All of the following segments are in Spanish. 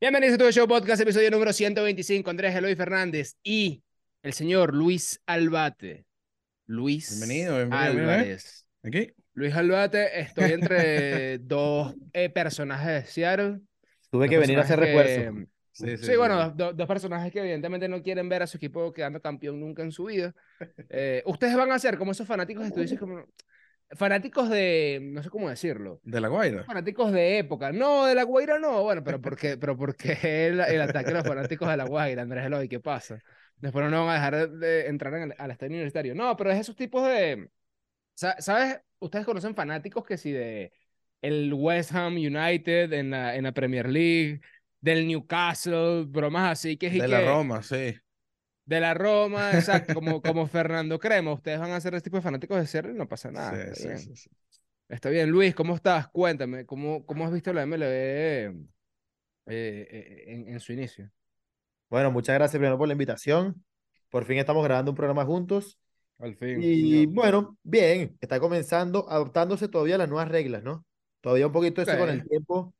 Bienvenidos a tu show podcast, episodio número 125. Andrés Eloy Fernández y el señor Luis Albate. Luis Bienvenido, bienvenido, bienvenido. Álvarez. Aquí. Luis Albate, estoy entre dos eh, personajes de Seattle. Tuve que venir a hacer refuerzo. que- Sí, Sí, bueno, do- dos personajes que evidentemente no quieren ver a su equipo quedando campeón nunca en su vida. Eh, ustedes van a ser como esos fanáticos, tú dices como fanáticos de, no sé cómo decirlo, De la Guaira. fanáticos de época. No, de la Guaira no, bueno, pero porque, pero porque el, el ataque a los fanáticos de la Guaira, Andrés Eloy, ¿qué pasa? Después no van a dejar de entrar en el- al estadio universitario. No, pero es esos tipos de, sa- ¿sabes? Ustedes conocen fanáticos que si de el West Ham United en la, en la Premier League, del Newcastle, bromas así que es y De la que- Roma, sí. De la Roma, exacto, como, como Fernando Crema. Ustedes van a ser ese tipo de fanáticos de ser y no pasa nada. Sí, está sí, bien. sí. Está bien, Luis, ¿cómo estás? Cuéntame, ¿cómo, cómo has visto la MLB eh, eh, en, en su inicio? Bueno, muchas gracias primero por la invitación. Por fin estamos grabando un programa juntos. Al fin. Y bueno, bien, está comenzando, adaptándose todavía a las nuevas reglas, ¿no? Todavía un poquito eso con el tiempo,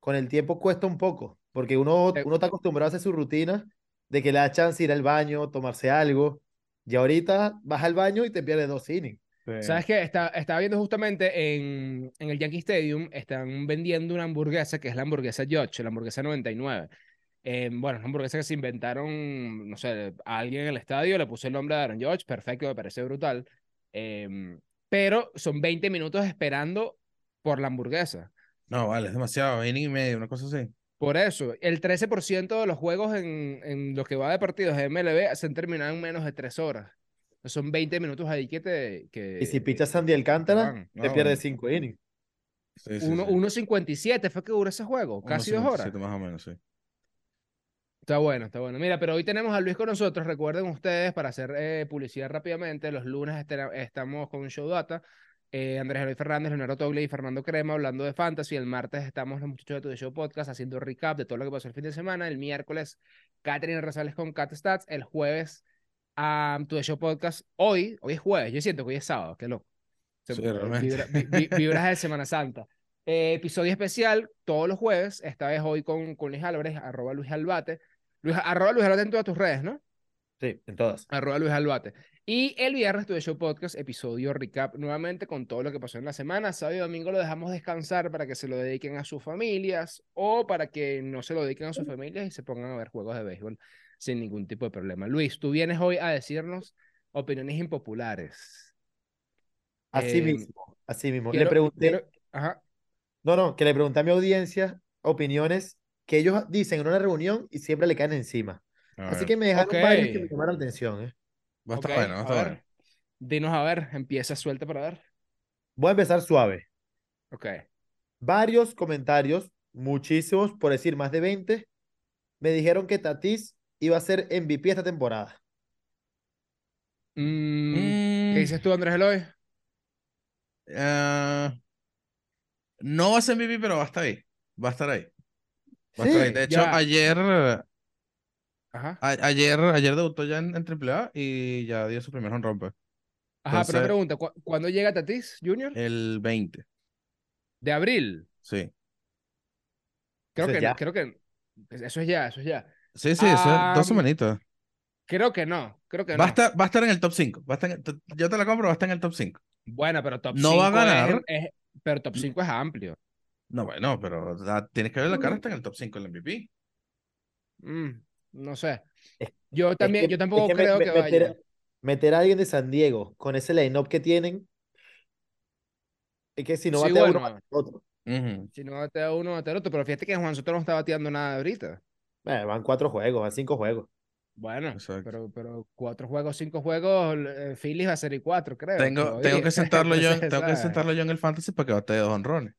con el tiempo cuesta un poco, porque uno, Eh. uno está acostumbrado a hacer su rutina de que le da chance ir al baño, tomarse algo, y ahorita vas al baño y te pierdes dos innings. Sí. ¿Sabes qué? Está, estaba viendo justamente en, en el Yankee Stadium, están vendiendo una hamburguesa que es la hamburguesa Judge, la hamburguesa 99. Eh, bueno, es una hamburguesa que se inventaron, no sé, a alguien en el estadio le puso el nombre de Aaron Judge, perfecto, me parece brutal. Em, pero son 20 minutos esperando por la hamburguesa. No, vale, es demasiado. Inning y medio, una cosa así. Por eso, el 13% de los juegos en, en lo que va de partidos de MLB se han terminado en menos de 3 horas. Son 20 minutos ahí que te... Que, Y si pichas Sandy Alcántara, te Ah, pierdes bueno. cinco innings. Sí, sí, Uno- sí. 1.57 fue que duró ese juego, casi dos horas. 1.57 más o menos, sí. Está bueno, está bueno. Mira, pero hoy tenemos a Luis con nosotros. Recuerden ustedes, para hacer eh, publicidad rápidamente, los lunes estamos con Show Data. Eh, Andrés Eloy Fernández, Leonardo Togle y Fernando Crema hablando de Fantasy. El martes estamos los muchachos de Tu Show Podcast haciendo recap de todo lo que pasó el fin de semana. El miércoles, Catherine Rosales con Cat Stats. El jueves, a Tu Show Podcast. Hoy, hoy es jueves. Yo siento que hoy es sábado. Qué loco. Se- Sí, vibra- vi- vi- vibras de Semana Santa. Eh, episodio especial todos los jueves, esta vez hoy con, con Luis Álvarez, arroba Luis Albate. Luis, arroba Luis Albate en todas tus redes, ¿no? Sí, en todas. Arroba Luis Albate. Y el viernes tuve show podcast, episodio recap nuevamente con todo lo que pasó en la semana. Sábado y domingo lo dejamos descansar para que se lo dediquen a sus familias o para que no se lo dediquen a sus familias y se pongan a ver juegos de béisbol sin ningún tipo de problema. Luis, tú vienes hoy a decirnos opiniones impopulares. Así Eh, mismo, así mismo. Le pregunté, quiero- Ajá. no, no, que le pregunté a mi audiencia opiniones que ellos dicen en una reunión y siempre le caen encima. A Así ver. que me dejaron varios que me llamaron la atención, ¿eh? Va a estar Ok, bueno, va a estar ver. bueno. Dinos a ver, empieza suelta para ver. Voy a empezar suave. Ok. Varios comentarios, muchísimos, por decir más de 20, me dijeron que Tatis iba a ser MVP esta temporada. Mm, Mm, ¿Qué dices tú, Andrés Eloy? ah, no va a ser MVP, pero va a estar ahí. Va a estar ahí. Va a Sí, estar ahí. De hecho, ya. ayer, Ajá. a- ayer, ayer debutó ya en, en AAA y ya dio su primer home pues, Ajá, pero pregunta, ¿cu- ¿cuándo llega Tatis Junior? El 20, De abril. sí. Creo Eso que, ya. creo que eso es ya, eso es ya. Sí, sí, eso es Ah, dos semanitas. Creo que no, creo que Va a no. estar, va a estar en el top 5. Va a estar en- t- yo te la compro, va a estar en el top 5. Bueno, pero top No va a 5 es- ganar. es- pero top 5 es amplio. No, bueno, pero da- tienes que ver la cara, está en el top 5 el MVP. Mm, no sé. Yo Es también, que- yo es tampoco que creo me- que meter, vaya. meter a alguien de San Diego con ese line-up que tienen, es que si no Sí, batea uno, bueno. batea otro. Ujú. Si no batea uno, batea otro. Pero fíjate que Juan Soto no está bateando nada ahorita. Eh, van cuatro juegos, van cinco juegos. Bueno, Exacto. pero, pero cuatro juegos, cinco juegos, eh, Phillies va a ser y cuatro, creo. Tengo, tengo que sentarlo yo, tengo que sentarlo yo en el fantasy para que bate dos honrones.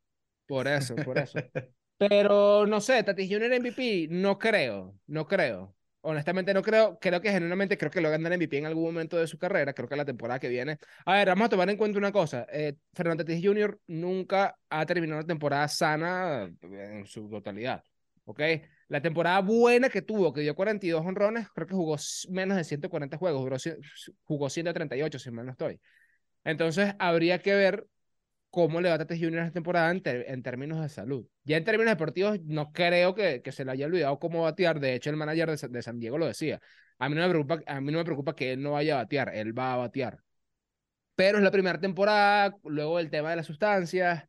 Por eso, por eso. Pero no sé, Tatis Junior MVP, no creo, no creo. Honestamente no creo, creo que genuinamente creo que lo ganar MVP en algún momento de su carrera, creo que la temporada que viene. A ver, vamos a tomar en cuenta una cosa, eh, Fernando Tatis Jr. nunca ha terminado una temporada sana en su totalidad, ¿ok? La temporada buena que tuvo, que dio 42 honrones, creo que jugó menos de 140 juegos, cien- jugó 138 si mal no estoy. Entonces habría que ver cómo le va a Tatis Junior esta temporada en, términos de salud. Ya en términos deportivos, no creo que, se le haya olvidado cómo batear. De hecho, el manager de San Diego lo decía. A mí, no me preocupa, a mí no me preocupa que él no vaya a batear, él va a batear. Pero es la primera temporada, luego el tema de las sustancias.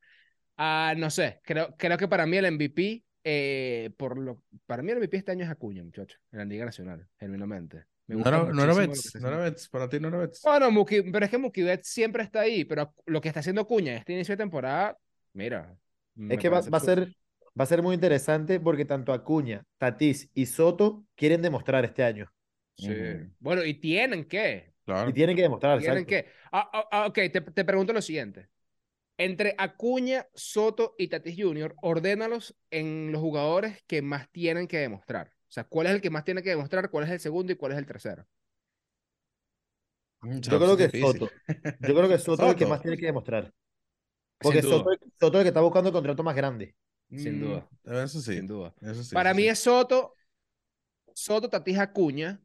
Ah, no sé, creo, creo que para mí el MVP, eh, por lo, para mí el MVP este año es Acuña, muchachos, en la Liga Nacional, genuinamente. Me No gusta no era Betts, no era. Betts, para ti no era Betts. No, no, Mookie- pero es que Mookie Betts siempre está ahí, pero lo que está haciendo Acuña este inicio de temporada, mira, Es que va, a ser, va a ser muy interesante porque tanto Acuña, Tatis y Soto quieren demostrar este año. Sí. Bueno, y tienen que, Claro. Y tienen que demostrar, tienen exacto. que. Ah, ah, ah, ok, te, te pregunto lo siguiente. Entre Acuña, Soto y Tatis Jr., ordénalos en los jugadores que más tienen que demostrar. O sea, ¿cuál es el que más tiene que demostrar? ¿Cuál es el segundo y cuál es el tercero? Mm, Yo creo que es. Soto. Yo creo que Soto es el que Soto. más tiene que demostrar. Porque. Soto, Soto es el que está buscando el contrato más grande. Sin Mm, duda. Eso sí. Sin duda. Eso sí. Para eso mí sí. es Soto, Soto, Tatis, Acuña.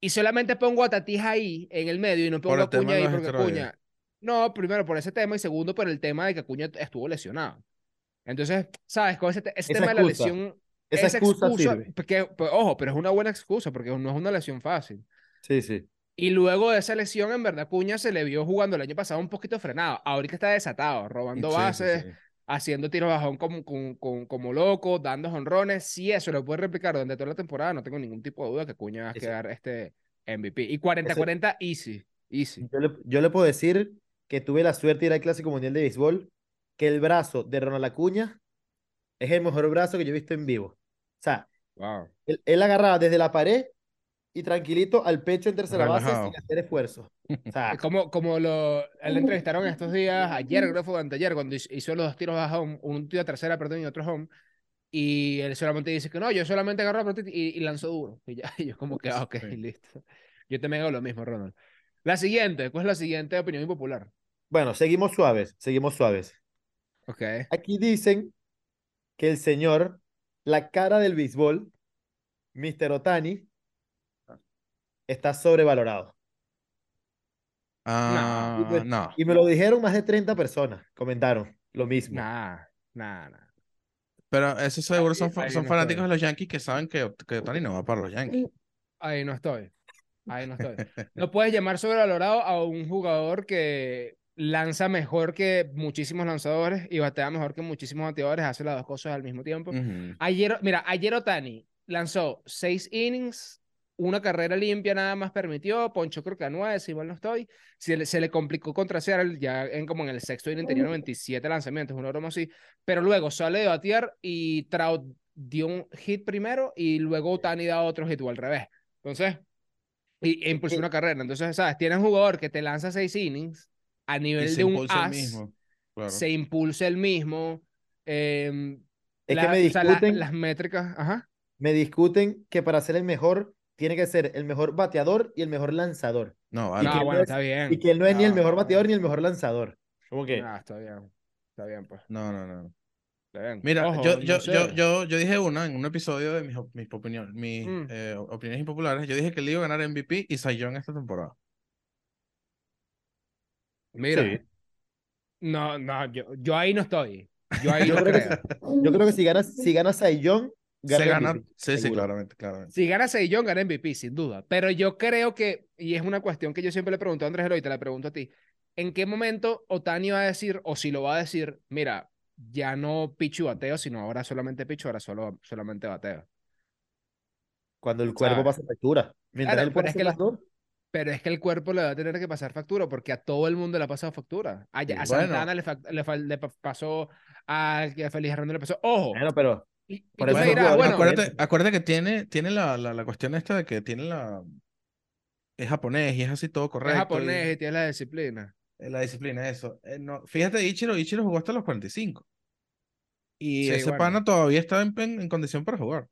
Y solamente pongo a Tatis ahí en el medio y no pongo a de ahí porque. Acuña. No, primero por ese tema y segundo por el tema de que Acuña estuvo lesionado. Entonces, ¿sabes? Con ese, tema de la lesión. Esa excusa sirve. porque, pues, ojo, pero es una buena excusa porque no es una lesión fácil. Sí, sí. Y luego de esa lesión, en verdad, Acuña se le vio jugando el año pasado un poquito frenado. Ahorita está desatado, robando Sí, bases, sí. haciendo tiros bajón como, como, como, como loco, dando jonrones. Si eso lo puede replicar durante toda la temporada, no tengo ningún tipo de duda que Acuña va a quedar este MVP. Y 40-40, easy. Easy. Yo le, yo le puedo decir que tuve la suerte de ir al Clásico Mundial de Béisbol, que el brazo de Ronald Acuña es el mejor brazo que yo he visto en vivo. O sea, Wow. él, él agarraba desde la pared y tranquilito al pecho en tercera base Relajado. sin hacer esfuerzo. O sea, Como, como lo él entrevistaron estos días, ayer creo que fue anteayer, cuando hizo- los dos tiros a home, un tiro a tercera, perdón, y otro home, y él solamente dice que no, yo solamente agarro la pelota y, y lanzó duro. Y ya, y yo como que, ah, ok, Sí. listo. Yo también hago lo mismo, Ronald. La siguiente, ¿cuál es la siguiente opinión impopular? bueno, seguimos suaves, seguimos suaves. Ok. Aquí dicen que el señor, la cara del béisbol, Mr. Otani, está sobrevalorado. Ah, Y pues- no. Y me lo dijeron más de 30 personas, comentaron lo mismo. Nah, nah, nah. Pero esos seguro son, Ahí- fa- ahí son no fanáticos estoy. de los Yankees que saben que, que Otani no va para los Yankees. Ahí no estoy. Ahí no estoy. No puedes llamar sobrevalorado a un jugador que lanza mejor que muchísimos lanzadores y batea mejor que muchísimos bateadores, hace las dos cosas al mismo tiempo. Ujú. Ayer, mira, ayer Otani lanzó seis innings, una carrera limpia nada más permitió, poncho creo que a nueve, si mal no estoy. Se le, se le complicó contra Seattle, ya en como en el sexto inning tenía 97 lanzamientos, una broma así. Pero luego sale de batear y Trout dio un hit primero y luego Otani da otro hit o al revés. Entonces, y, e impulsó una carrera. Entonces, ¿sabes? Tienes un jugador que te lanza seis innings a nivel se de un impulsa el as, mismo. Claro. se impulsa el mismo. em, Es la- que me o sea, la- discuten, las métricas, ajá. me discuten que para ser el mejor tiene que ser el mejor bateador y el mejor lanzador. No, vale. que No, no bueno, es- está bien. Y que él no es ni el No, mejor bateador ni el mejor lanzador. ¿Cómo que? no, está bien. Está bien, pues. No, no, no. Está bien. Mira, Ojo, yo, no yo, yo, yo, yo dije una en un episodio de mis, mis, opinión- mis Mm. eh, opiniones impopulares. Yo dije que él iba a ganar MVP y Young esta temporada. Mira. Sí. No, no, yo, yo ahí no estoy. Yo ahí Yo no creo que. Yo creo que si ganas, si ganas a Young, Se gana gana. MVP, Sí, sí, claramente, claramente. Si gana Seillón, gana MVP, sin duda. Pero yo creo que, y es una cuestión que yo siempre le pregunto a Andrés Eloy, te la pregunto a ti. ¿En qué momento Otani va a decir, o si lo va a decir, mira, ya no pichu bateo, sino ahora solamente pichu, ahora solo, solamente bateo? Cuando el cuerpo ¿Sabes? pasa factura. Mientras Claro, él pero puede es hacer que la- las dos. Pero es que el cuerpo le va a tener que pasar factura, porque a todo el mundo le ha pasado factura. A, a Bueno. Santana le, fa- le, fa- le pa- pasó, a, a Feliz Hernández le pasó. Ojo, Bueno, pero y, por eso jugadores bueno, acuérdate, acuérdate que tiene, tiene la, la, la cuestión esta de que tiene la. Es japonés y es así todo es correcto. japonés y- y tiene la disciplina. eh, la disciplina, eso. Eh, no, fíjate, Ichiro, Ichiro jugó hasta los 45. Y Sí, ese bueno. pana todavía está en, en- en condición para jugar.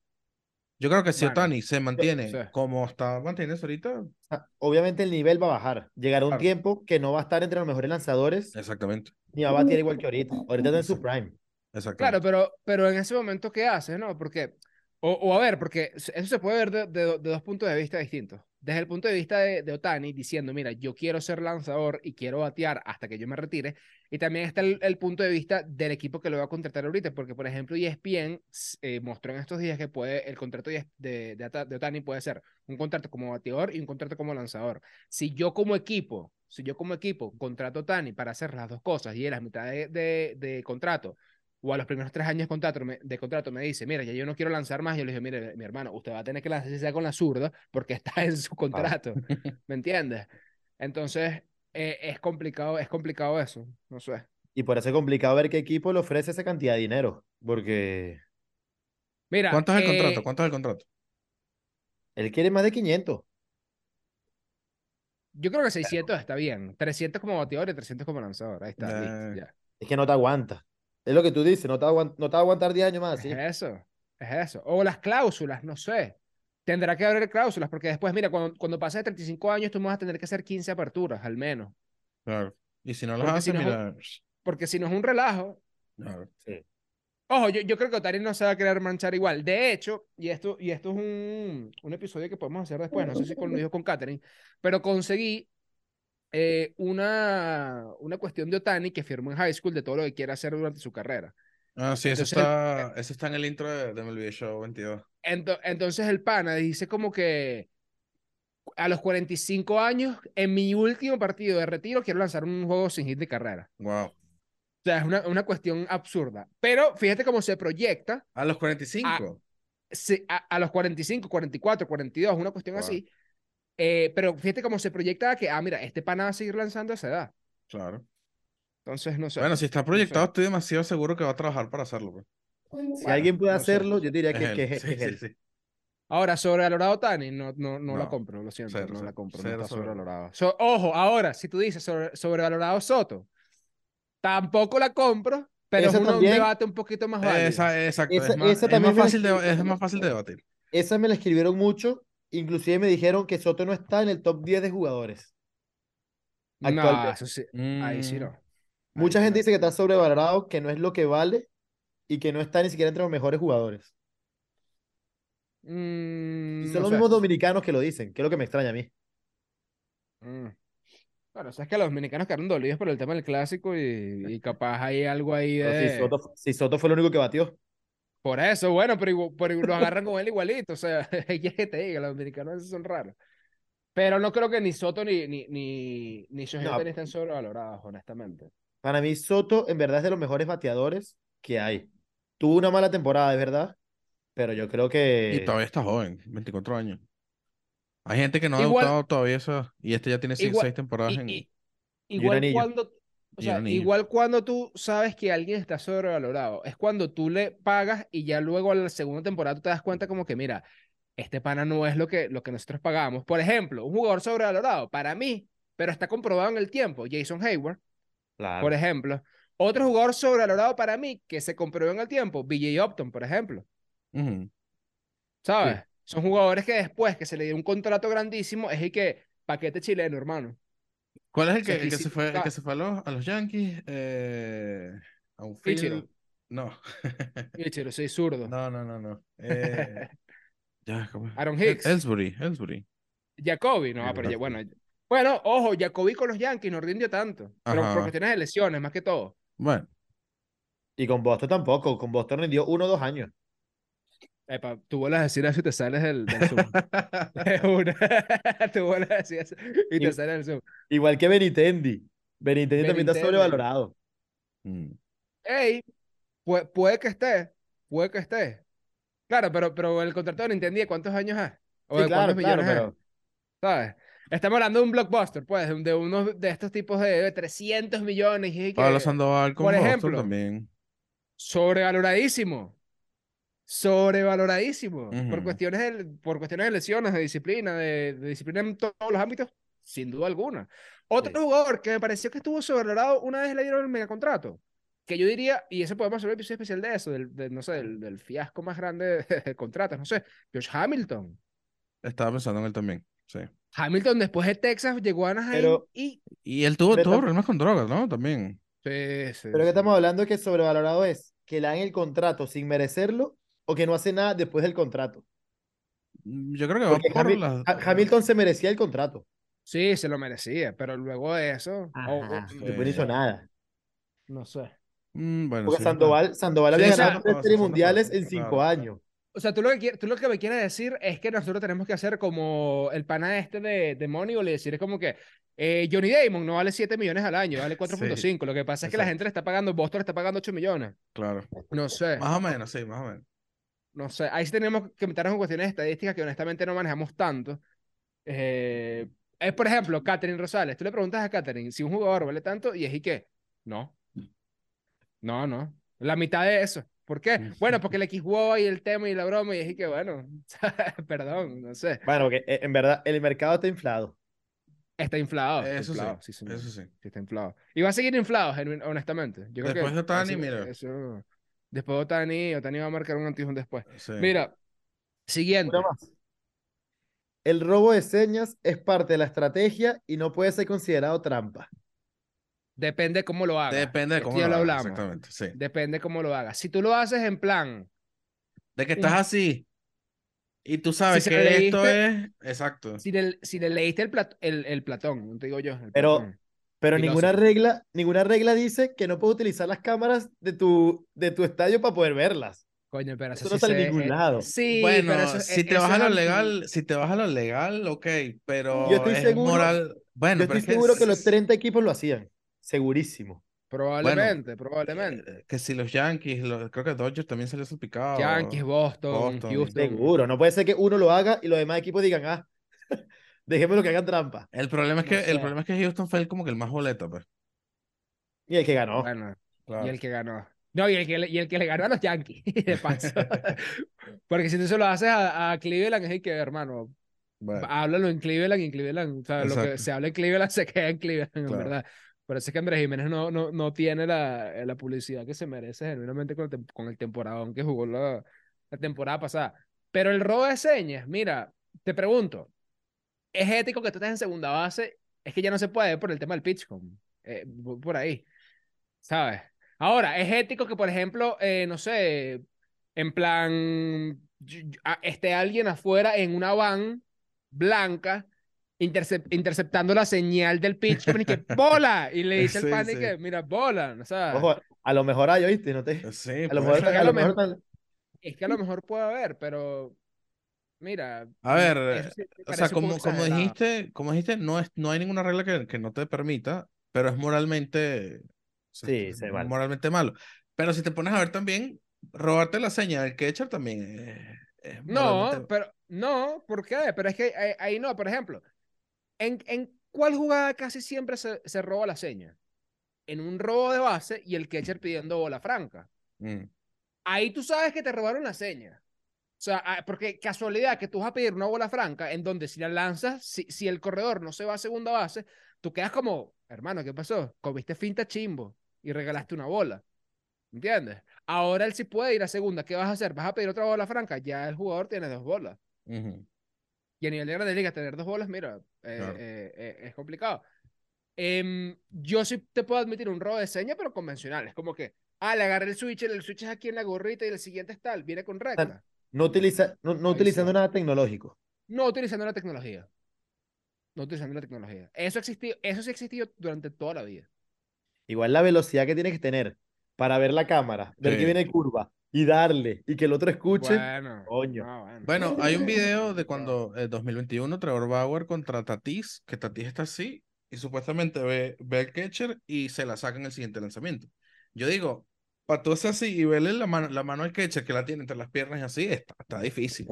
Yo creo que si Bueno, Otani se mantiene sí. como está manteniéndose ahorita, sea, obviamente el nivel va a bajar. Llegará un Claro. tiempo que no va a estar entre los mejores lanzadores exactamente. ni va a batear igual que ahorita. Ahorita está en su prime. Exactamente. Claro, pero, pero en ese momento, ¿qué haces, no? Porque O, a ver, porque eso se puede ver de, de do- de dos puntos de vista distintos. Desde el punto de vista de, de Otani, diciendo, mira, yo quiero ser lanzador y quiero batear hasta que yo me retire. Y también está el, punto de vista del equipo que lo va a contratar ahorita, porque, por ejemplo, ESPN eh, mostró en estos días que puede, el contrato de, de, Otani puede ser un contrato como bateador y un contrato como lanzador. Si yo como equipo, si yo como equipo contrato a Otani para hacer las dos cosas y en la mitad de, de contrato o a los primeros tres años de contrato, me, de contrato me dice, mira, ya yo no quiero lanzar más, yo le dije, mire, mi hermano, usted va a tener que lanzar si sea con la zurda porque está en su contrato, ¿me entiendes? Entonces, eh, es complicado, es complicado eso, no sé. Y por eso es complicado ver qué equipo le ofrece esa cantidad de dinero. Porque Mira, ¿Cuánto es el eh, contrato? ¿Cuánto es el contrato? él quiere más de 500. yo creo que 600 está bien, 300 como bateador y 300 como lanzador, ahí está, listo, ya. Es que no te aguanta. Es lo que tú dices, no te, aguant- no te va a aguantar 10 años más. ¿sí? Es eso, es eso. O las cláusulas, no sé. Tendrá que haber cláusulas, porque después, mira, cuando, cuando pases de 35 años, tú vas a tener que hacer 15 aperturas, al menos. Claro. Y si no las Porque hace, si no mira. Porque si no es un relajo, Claro. Sí. Ojo, yo, yo creo que Otani no se va a querer manchar igual. De hecho, y esto, y esto es un, un episodio que podemos hacer después, no sé si con, lo dijo con Catherine, pero conseguí eh, una, una cuestión de Otani que firmó en high school de todo lo que quiere hacer durante su carrera. Ah, sí, eso Entonces, el- está, eso está en el intro de, de MLB Show 22. Ento- entonces el pana dice como que a los 45 años, en mi último partido de retiro, quiero lanzar un juego sin hit de carrera. Wow. O sea, es una, una cuestión absurda. Pero fíjate cómo se proyecta A los 45. se- a, a los 45, 44, 42, una cuestión Wow. así. Eh, pero fíjate cómo se proyecta que, ah, mira, este pana va a seguir lanzando a esa edad. Claro. Entonces, no sé. Bueno, si está no proyectado, sé. estoy demasiado seguro que va a trabajar para hacerlo. pues. Si Bueno, alguien puede no sé. hacerlo, yo diría Es que, él. que, es- Sí, es sí, él. sí. Ahora, sobrevalorado Tani, no, no, no, la No, compro, lo siento, cero, no la cero, compro, cero no está sobrevalorado. So- ojo, ahora, si tú dices sobre- sobrevalorado Soto, tampoco la compro, pero Esa es una- un debate un poquito más válido. Esa, exacto. Esa- es más, esa es también más la fácil de, es más fácil de debatir. Esa me la escribieron mucho. Inclusive me dijeron que Soto no está en el top 10 de jugadores. No, eso sí, ahí sí Mm, no. Ahí Mucha sí gente no. dice que está sobrevalorado, que no es lo que vale y que no está ni siquiera entre los mejores jugadores. Mm, Y son los mismos dominicanos que lo dicen, que es lo que me extraña a mí. Mm. Bueno, sabes que los dominicanos quedaron dolidos por el tema del clásico y, y capaz hay algo ahí de... si, Soto, si Soto fue el único que batió. Por eso, bueno, pero, pero lo agarran con él igualito. O sea, ¿qué es que te diga? Los dominicanos esos son raros. Pero no creo que ni Soto ni, ni, ni, ni Shohei No. Estén sobrevalorados, honestamente. Para mí, Soto en verdad es de los mejores bateadores que hay. Tuvo una mala temporada, es verdad, pero yo creo Y que todavía está joven, 24 años. Hay gente que no ha Igual- debutado todavía eso, y este ya tiene 6 Igual- temporadas y- en... y- igual cuando, o sea, igual cuando tú sabes que alguien está sobrevalorado, es cuando tú le pagas y ya luego a la segunda temporada tú te das cuenta como que, mira, este pana no es lo que, lo que nosotros pagamos. Por ejemplo, un jugador sobrevalorado para mí, pero está comprobado en el tiempo, Jason Hayward, Claro. por ejemplo. Otro jugador sobrevalorado para mí que se comprobó en el tiempo, BJ Upton, por ejemplo. ¿Sabes? Sí. Son jugadores que después que se le dio un contrato grandísimo, es el que paquete chileno, hermano. ¿Cuál es el que, el que se fue, el que se fue a los, a los Yankees? Eh, a un Ichiro. No. Ichiro, soy zurdo. No, no, no, no. Eh, ya, ¿cómo? Aaron El- Hicks. Ellsbury, Ellsbury. Jacoby, no, pero ya, bueno. Bueno, ojo, Jacoby con los Yankees no rindió tanto. Pero Ajá. por cuestiones de lesiones, más que todo. Bueno, Y con Boston tampoco. Con Boston rindió uno o dos años. Epa, tú vuelves a decir eso y te sales del, del Zoom. Es una. tú vuelves a decir eso y te sales del Zoom. Igual que Benitendi. Benitendi también está sobrevalorado. mm, Ey, puede, puede que esté, puede que esté. Claro, pero, pero el contrato de Nintendo, ¿de cuántos años es? ¿O Sí, de claro, cuántos claro, millones es? pero ¿Sabes? Estamos hablando de un blockbuster, pues, de, unos de estos tipos de, de 300 millones. Y que, Pablo Sandoval con por ejemplo, también. sobrevaloradísimo. Sobrevaloradísimo. Por Ujú. cuestiones de, por cuestiones de lesiones, de disciplina, de, de disciplina en to- todos los ámbitos, sin duda alguna. Otro Sí. jugador que me pareció que estuvo sobrevalorado una vez le dieron el megacontrato. Que yo diría, y eso podemos hacer un episodio especial de eso, del, del, no sé, del, del fiasco más grande de, de contratos, no sé, Josh Hamilton. Estaba pensando en él también. Sí. Hamilton después de Texas llegó a Anaheim Pero- y... Y él tuvo, tuvo problemas con drogas, ¿no? También. Sí, sí, Pero que sí. estamos hablando que sobrevalorado es que le dan el contrato sin merecerlo o que no hace nada después del contrato. Mm, Yo creo que va por Hamil- Hamilton se merecía el contrato. Sí, se lo merecía, pero luego de eso, sí. después no hizo nada. no sé. Mm, bueno, Porque sí, Sandoval, Sandoval Sí, había sea, ganado tres series mundiales en cinco claro. años. O sea, tú lo que, quieres- tú lo que me quieres decir es que nosotros tenemos que hacer como el pana este de, de Moneyball y decir es como que eh, Johnny Damon no vale 7 millones al año, vale 4.5. Lo que pasa es que la gente le está pagando, Boston le está pagando 8 millones. Claro. No sé, Más o menos, sí, más o menos. No sé. Ahí sí tenemos que meternos en cuestiones estadísticas que honestamente no manejamos tanto. Eh, es, por ejemplo, Catherine Rosales. Tú le preguntas a Catherine si un jugador vale tanto y es y qué. No. No, no. La mitad de eso. ¿Por qué? Bueno, porque el Xbox y el tema y la broma y es y que, bueno, perdón, no sé. Bueno, porque eh, en verdad el mercado está inflado. Está inflado. está Eso sí, inflado, sí, señor. Eso sí. Sí, está inflado. Y va a seguir inflado, honestamente. Yo creo Después que de Otani, eso- mira. eso- después de Otani, Otani va a marcar un antes después. sí. Mira, siguiente. El robo de señas es parte de la estrategia y no puede ser considerado trampa. Depende cómo lo hagas. Depende de Esto cómo ya lo lo hagas, hablamos. Exactamente, sí. Depende cómo lo hagas. Si tú lo haces en plan, De que estás así y tú sabes que esto es... Exacto. si le, si le leíste el, plat- el, el Platón, no te digo yo. el Pero- Platón. Pero ninguna regla, ninguna regla dice que no puedes utilizar las cámaras de tu, de tu estadio para poder verlas. Coño, pero eso, Eso no sí sale se- ningún lado. Sí, bueno, pero eso, si eh, te vas a lo legal, si te vas a lo legal, ok, pero Yo estoy es seguro- moral. Bueno, Yo pero estoy es que seguro que es- los 30 equipos lo hacían. Segurísimo. Probablemente, probablemente. eh, que si los Yankees, los- creo que Dodgers también salió salpicado. Yankees, Boston, Boston. Houston. Seguro. No puede ser que uno lo haga y los demás equipos digan, ah, déjenmelo que hagan trampa. El problema es que el sé. problema es que Houston fue el como que el más boleta, pues. Y el que ganó. Bueno, Claro. y el que ganó. No, y el que, le- y el que le ganó a los Yankees, de paso. Porque si tú se lo haces a, a Cleveland, es el que, hermano, Bueno, háblalo en Cleveland y en Cleveland, o sea, lo que Exacto. se habla en Cleveland se queda en Cleveland, en Claro. verdad. Por eso es que Andrés Jiménez no, no, no tiene la, la publicidad que se merece genuinamente con el, con el temporadón que jugó la, la temporada pasada. Pero el robo de señas, mira, te pregunto, ¿es ético que tú estés en segunda base? Es que ya no se puede por el tema del pitch eh, por ahí, ¿sabes? Ahora, ¿es ético que, por ejemplo, eh, no sé, en plan, esté alguien afuera en una van blanca intercep- interceptando la señal del pitch y que bola y le dice Sí, el pan y sí. que mira bola o sea Ojo, a lo mejor hay, ¿oíste? No te... sí, A lo mejor, es que a lo mejor puede haber pero mira A ver, eso me O sea, como, como dijiste, como dijiste, no es, no hay ninguna regla que, que no te permita, pero es moralmente, Sí, es sí, vale. moralmente malo. Pero si te pones a ver también, robarte la seña del catcher también es, es no pero no ¿por qué? pero es que ahí, ahí no por ejemplo ¿en, en cuál jugada casi siempre se, se roba la seña? en un robo de base y el catcher pidiendo bola franca Mm, ahí tú sabes que te robaron la seña. O sea, ah, porque casualidad que tú vas a pedir una bola franca en donde si la lanzas, si, si el corredor no se va a segunda base, tú quedas como, hermano, ¿qué pasó? Comiste finta chimbo y regalaste una bola. ¿Entiendes? Ahora él sí puede ir a segunda. ¿Qué vas a hacer? ¿Vas a pedir otra bola franca? Ya el jugador tiene dos bolas. ujú. Y a nivel de Grandes Ligas, tener dos bolas, mira, eh, Claro. eh, eh, es complicado. Em, yo sí te puedo admitir un robo de seña, pero convencional. Es como que, ah, le agarré el switch, el switch es aquí en la gorrita y el siguiente es tal, viene con recta. No, utiliza, no, no utilizando sí. nada tecnológico. No utilizando la tecnología. No utilizando la tecnología. Eso, existió, eso sí ha existido durante toda la vida. Igual la velocidad que tienes que tener para ver la cámara, ver Sí. que viene curva y darle y que el otro escuche. Bueno, Coño. no, bueno. Bueno, hay un video de cuando en 2021 Trevor Bauer contra Tatis, que Tatis está así y supuestamente ve, ve el catcher y se la saca en el siguiente lanzamiento. Yo digo, para tú hacer así y verle la mano, la mano al catcher que la tiene entre las piernas y así, está, está difícil.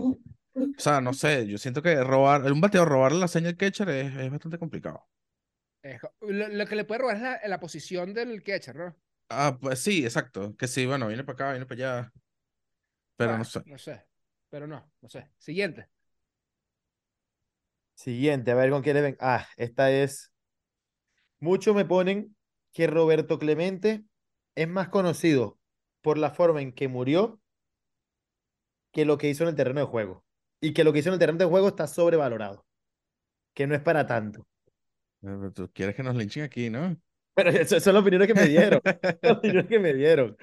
O sea, no sé, yo siento que robar, un bateo robarle la seña al catcher es, es bastante complicado. Es lo, lo que le puede robar es la, la posición del catcher, ¿no? Ah, pues sí, exacto. Que sí, bueno, viene para acá, viene para allá. Pero no Bueno, sé. No sé. Pero no, no sé. Siguiente. Siguiente, a ver con qué le ven. Ah, esta es. Muchos me ponen que Roberto Clemente es más conocido por la forma en que murió que lo que hizo en el terreno de juego. Y que lo que hizo en el terreno de juego está sobrevalorado. Que no es para tanto. Pero Tú quieres que nos linchen aquí, ¿no? Pero eso, son las opiniones que me dieron. Las opiniones que me dieron.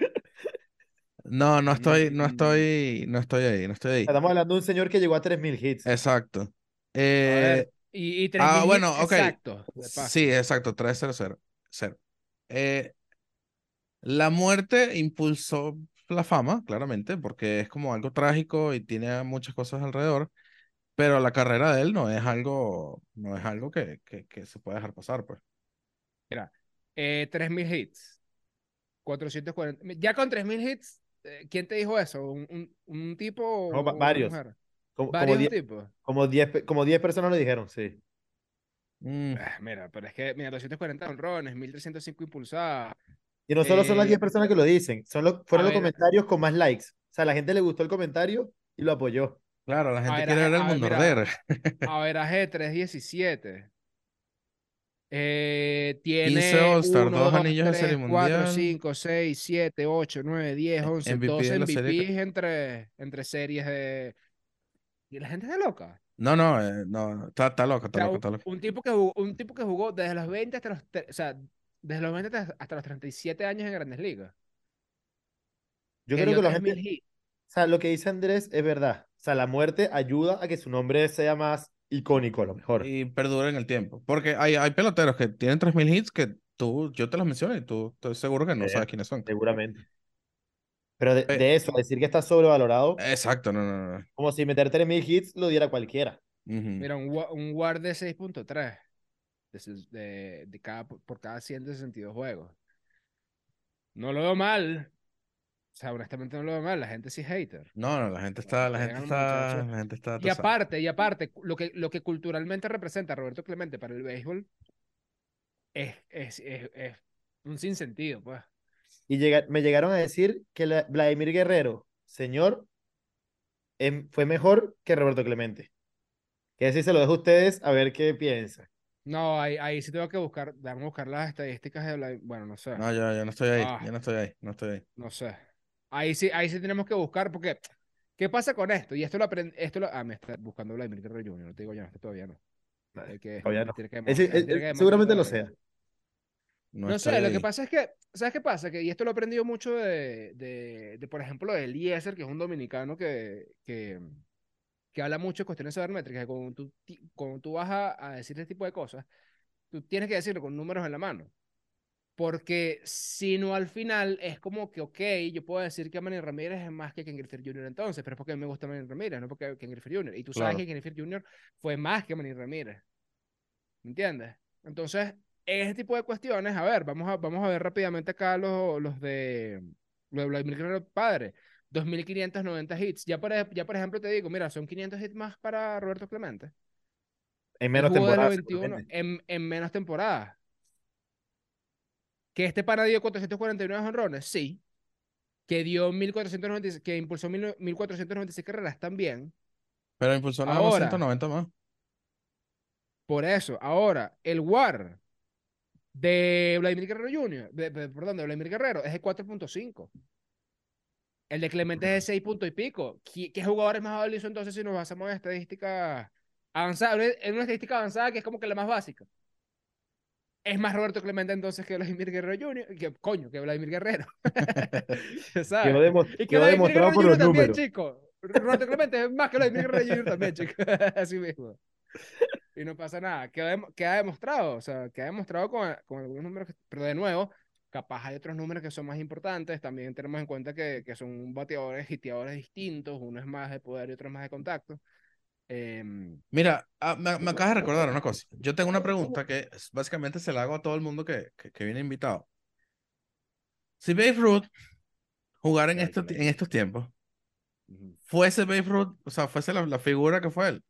No, no estoy, no Mm. estoy, no estoy ahí, no estoy ahí. Estamos hablando de un señor que llegó a 3.000 hits. Exacto. Eh, y, y 3.000 ah, hits bueno, ok. exactos, de paso. sí, exacto, 300. Cero. Eh, la muerte impulsó la fama, claramente, porque es como algo trágico y tiene muchas cosas alrededor, pero la carrera de él no es algo, no es algo que, que, que se puede dejar pasar, pues. Eh, 3.000 hits. 440. Ya con 3.000 hits, eh, ¿quién te dijo eso? ¿Un, un, un tipo o, No, una varios. mujer? Como, como ¿Varios 10 tipos? como 10 pe- como 10 personas lo dijeron, sí. Mm, Ah, mira, pero es que, mira, 240 honrones, 1.305 impulsadas. Y no solo son las Eh, 10 personas que lo dicen, son los, fueron a los ver. comentarios con más likes. O sea, a la gente le gustó el comentario y lo apoyó. claro, la gente ver, quiere a- ver el a ver, mundo arder. Averaje 317. Eh, tiene 15 All-Star, 1, dos 2, anillos de 3, Serie 4, Mundial. 5, 6, 7, 8, 9, 10, 11, MVP 12 de la serie que- MVPs entre, entre series de... Y la gente está loca. No, no, eh, no, está, está loco, O está sea, un, está loco. un tipo que jugó, un tipo que jugó desde los 20 hasta los... O sea, desde los 20 hasta, los 37 años en Grandes Ligas. Yo que creo que la 3.000 gente, hits. o sea, lo que dice Andrés es verdad. O sea, la muerte ayuda a que su nombre sea más icónico, a lo mejor. Y perdura en el tiempo. Porque hay, hay peloteros que tienen 3.000 hits que tú, yo te los menciono y tú estoy seguro que no Sí. sabes quiénes son. Seguramente. Pero de, Eh. de eso, decir que está sobrevalorado, Exacto, no, no, no. como si meter 3.000 hits lo diera cualquiera. Mira, un, un WAR de 6.3 de, de, de cada, por cada 162 juegos. No lo veo mal. O sea, honestamente no lo veo mal. La gente sí es hater. No, no, la gente está, la gente está, la gente está, Y aparte, y aparte, lo que, lo que culturalmente representa Roberto Clemente para el béisbol es, es, es, es un sinsentido, pues. Y llega- me llegaron a decir que la- Vladimir Guerrero, señor, em- fue mejor que Roberto Clemente. Que así se lo dejo a ustedes a ver qué piensan. No, ahí, ahí sí tengo que buscar, vamos a buscar las estadísticas de Vlad- Bueno, no sé. No, yo, yo no estoy ahí, Ah. yo no estoy ahí, no estoy ahí. No sé. Ahí sí, ahí sí tenemos que buscar, porque ¿qué pasa con esto? Y esto lo aprendí, esto lo, ah, me está buscando Vladimir Guerrero Jr., no te digo ya, esto todavía no. Que, Todavía no. que que seguramente lo sea. No, No sé, lo que pasa es que, ¿sabes qué pasa? Que, y esto lo he aprendido mucho de, de, de, por ejemplo, de Eliezer, que es un dominicano que, que, que habla mucho de cuestiones sabermétricas, que cuando tú, cuando tú vas a, a decir este tipo de cosas, tú tienes que decirlo con números en la mano. Porque si no al final es como que, ok, yo puedo decir que Manny Ramírez es más que Ken Griffith Jr. entonces, pero es porque me gusta Manny Ramírez, no porque Ken Griffith Jr. Y tú sabes Claro. que Ken Griffith Jr. fue más que Manny Ramírez. ¿Me entiendes? Entonces, ese tipo de cuestiones, a ver, vamos a, vamos a ver rápidamente acá los, los de, los de Vladimir Guerrero Padre. 2.590 hits. Ya por, ya por ejemplo te digo, mira, son 500 hits más para Roberto Clemente. En menos temporadas. 21 seguramente. en, en menos temporadas. Que este pana dio 449 honrones, sí. Que dio 1496, que impulsó 1000 1496 carreras también. Pero impulsó nada más Ahora. 190 más. Por eso, ahora, el WAR de Vladimir Guerrero Jr., de- de- perdón, de Vladimir Guerrero, es de 4.5. El de Clemente es de 6 puntos y pico. ¿Qué, qué jugador es más valioso entonces si nos basamos en estadística avanzada? En una estadística avanzada que es como que la más básica. Es más Roberto Clemente entonces que Vladimir Guerrero Jr., que coño, que Vladimir Guerrero. ¿Sabes? Quedó, demo- Y que quedó Vladimir Guerrero por Jr. los también, números. chico. Roberto Clemente es más que Vladimir Guerrero Jr. también, chico. Así mismo. Y no pasa nada. Queda, queda demostrado. O sea, queda demostrado con, con algunos números. que- pero de nuevo, capaz hay otros números que son más importantes. También tenemos en cuenta que, que son bateadores, hiteadores distintos. Uno es más de poder y otro es más de contacto. Em, Mira, ah, me, me acabas de recordar una cosa. Yo tengo una pregunta que básicamente se la hago a todo el mundo que, que, que viene invitado. Si Babe Ruth jugara en, ti- en estos tiempos, fuese Babe Ruth, o sea, fuese la, la figura que fue él.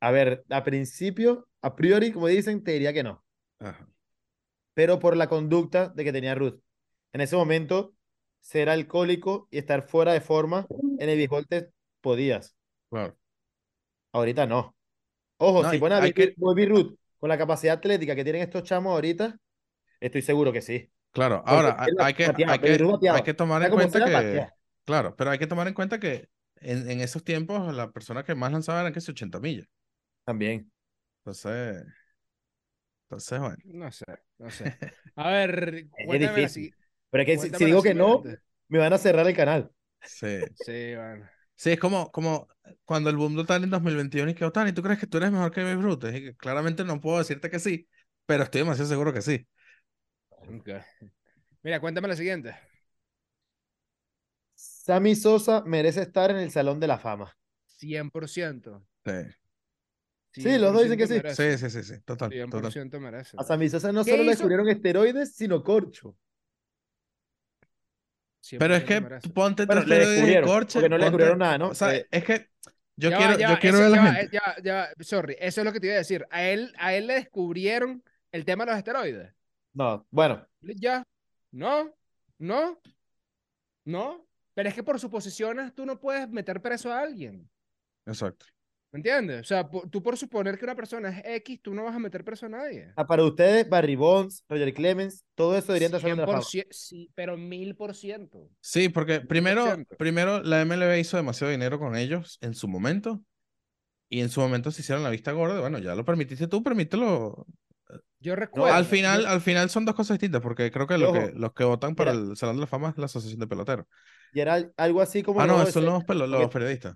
A ver, a principio, a priori, como dicen, te diría que no. Ajá. Pero por la conducta de que tenía Ruth. En ese momento, ser alcohólico y estar fuera de forma en el béisbol te podías. Claro. Ahorita no. Ojo, No, si pones a Bobby Ruth con la capacidad atlética que tienen estos chamos ahorita, estoy seguro que sí. Claro, Porque ahora hay, que, hay, que, hay que tomar en cuenta que, claro, pero hay que tomar en cuenta que en, en esos tiempos la persona que más lanzaba eran que 80 millas. También. Entonces, entonces, bueno. No sé, no sé. A ver, Es cuéntame si- Pero es que si, digo que no, me van a cerrar el canal. Sí. Sí, bueno. Sí, es como, como cuando el boom total en 2021 y que, Otani, ¿tú crees que tú eres mejor que Babe Ruth? Y que claramente no puedo decirte que sí, pero estoy demasiado seguro que sí. Ok. Mira, cuéntame la siguiente. Sammy Sosa merece estar en el Salón de la Fama. 100%. Sí, Sí, los dos dicen que sí. merece. sí, sí, sí, sí, total, total. 100% merece. A no ¿Qué solo le descubrieron esteroides, sino corcho. Pero es 100% que merece. tú ponte Bueno, tus le descubrieron, corche, porque no le ponte- descubrieron nada, ¿no? O sea, Eh, es que yo Ya va, quiero, ya yo va, quiero eso- ver ya la va, gente. ya, ya, sorry, eso es lo que te iba a decir. A él, a él le descubrieron el tema de los esteroides. No, bueno, Ya, no, no, no. Pero es que por suposiciones tú no puedes meter preso a alguien. Exacto. ¿Me entiendes? O sea, tú por suponer que una persona es X, tú no vas a meter preso a nadie. ah, para ustedes, Barry Bonds, Roger Clemens, todo eso deberían estar de la Fama. 100%, sí, pero mil por ciento. Sí, porque primero, 100%. primero la MLB hizo demasiado dinero con ellos en su momento. Y en su momento se hicieron la vista gorda. Bueno, ya lo permitiste tú, permítelo. Yo recuerdo. al final, yo- al final son dos cosas distintas, porque creo que, lo Ojo, que los que votan para mira. el Salón de la Fama es la Asociación de Peloteros. Y era al- algo así como Ah, no, son los, los periodistas.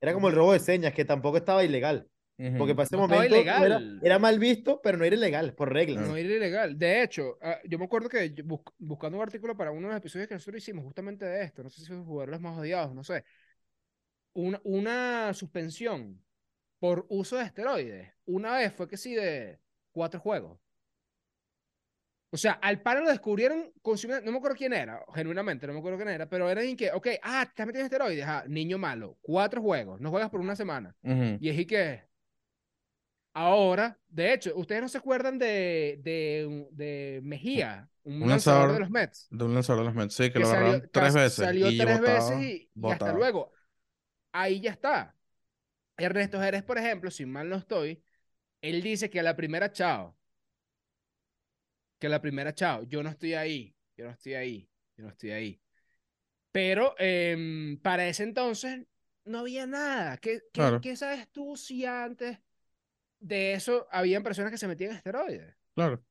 Era como el robo de señas, que tampoco estaba ilegal. Porque Ujú. para ese No momento era, era mal visto, pero no era ilegal, por reglas. No era ilegal. De hecho, ah, yo me acuerdo que bus- buscando un artículo para uno de los episodios que nosotros hicimos justamente de esto, no sé si fue jugadores más odiados, no sé. Una, una suspensión por uso de esteroides. Una vez fue que sí de cuatro juegos. O sea, al paro lo descubrieron consumiendo, no me acuerdo quién era, genuinamente, no me acuerdo quién era, pero era en que, ok, ah, te estás metiendo esteroides, ah, niño malo, cuatro juegos, no juegas por una semana. Ujú. Y es y que ahora, de hecho, ustedes no se acuerdan de, de, de Mejía, un, Un lanzador, lanzador de los Mets, De un lanzador de los Mets, sí, que, que lo salió, agarraron tres cas- veces. salió y tres botaba- veces y, y hasta luego. Ahí ya está. Ernesto Jerez, por ejemplo, si mal no estoy, él dice que a la primera chao, que la primera chao, yo no estoy ahí, yo no estoy ahí, yo no estoy ahí. Pero em, para ese entonces no había nada. ¿Qué, qué, Claro. qué sabes tú si antes de eso habían personas que se metían esteroides? Claro.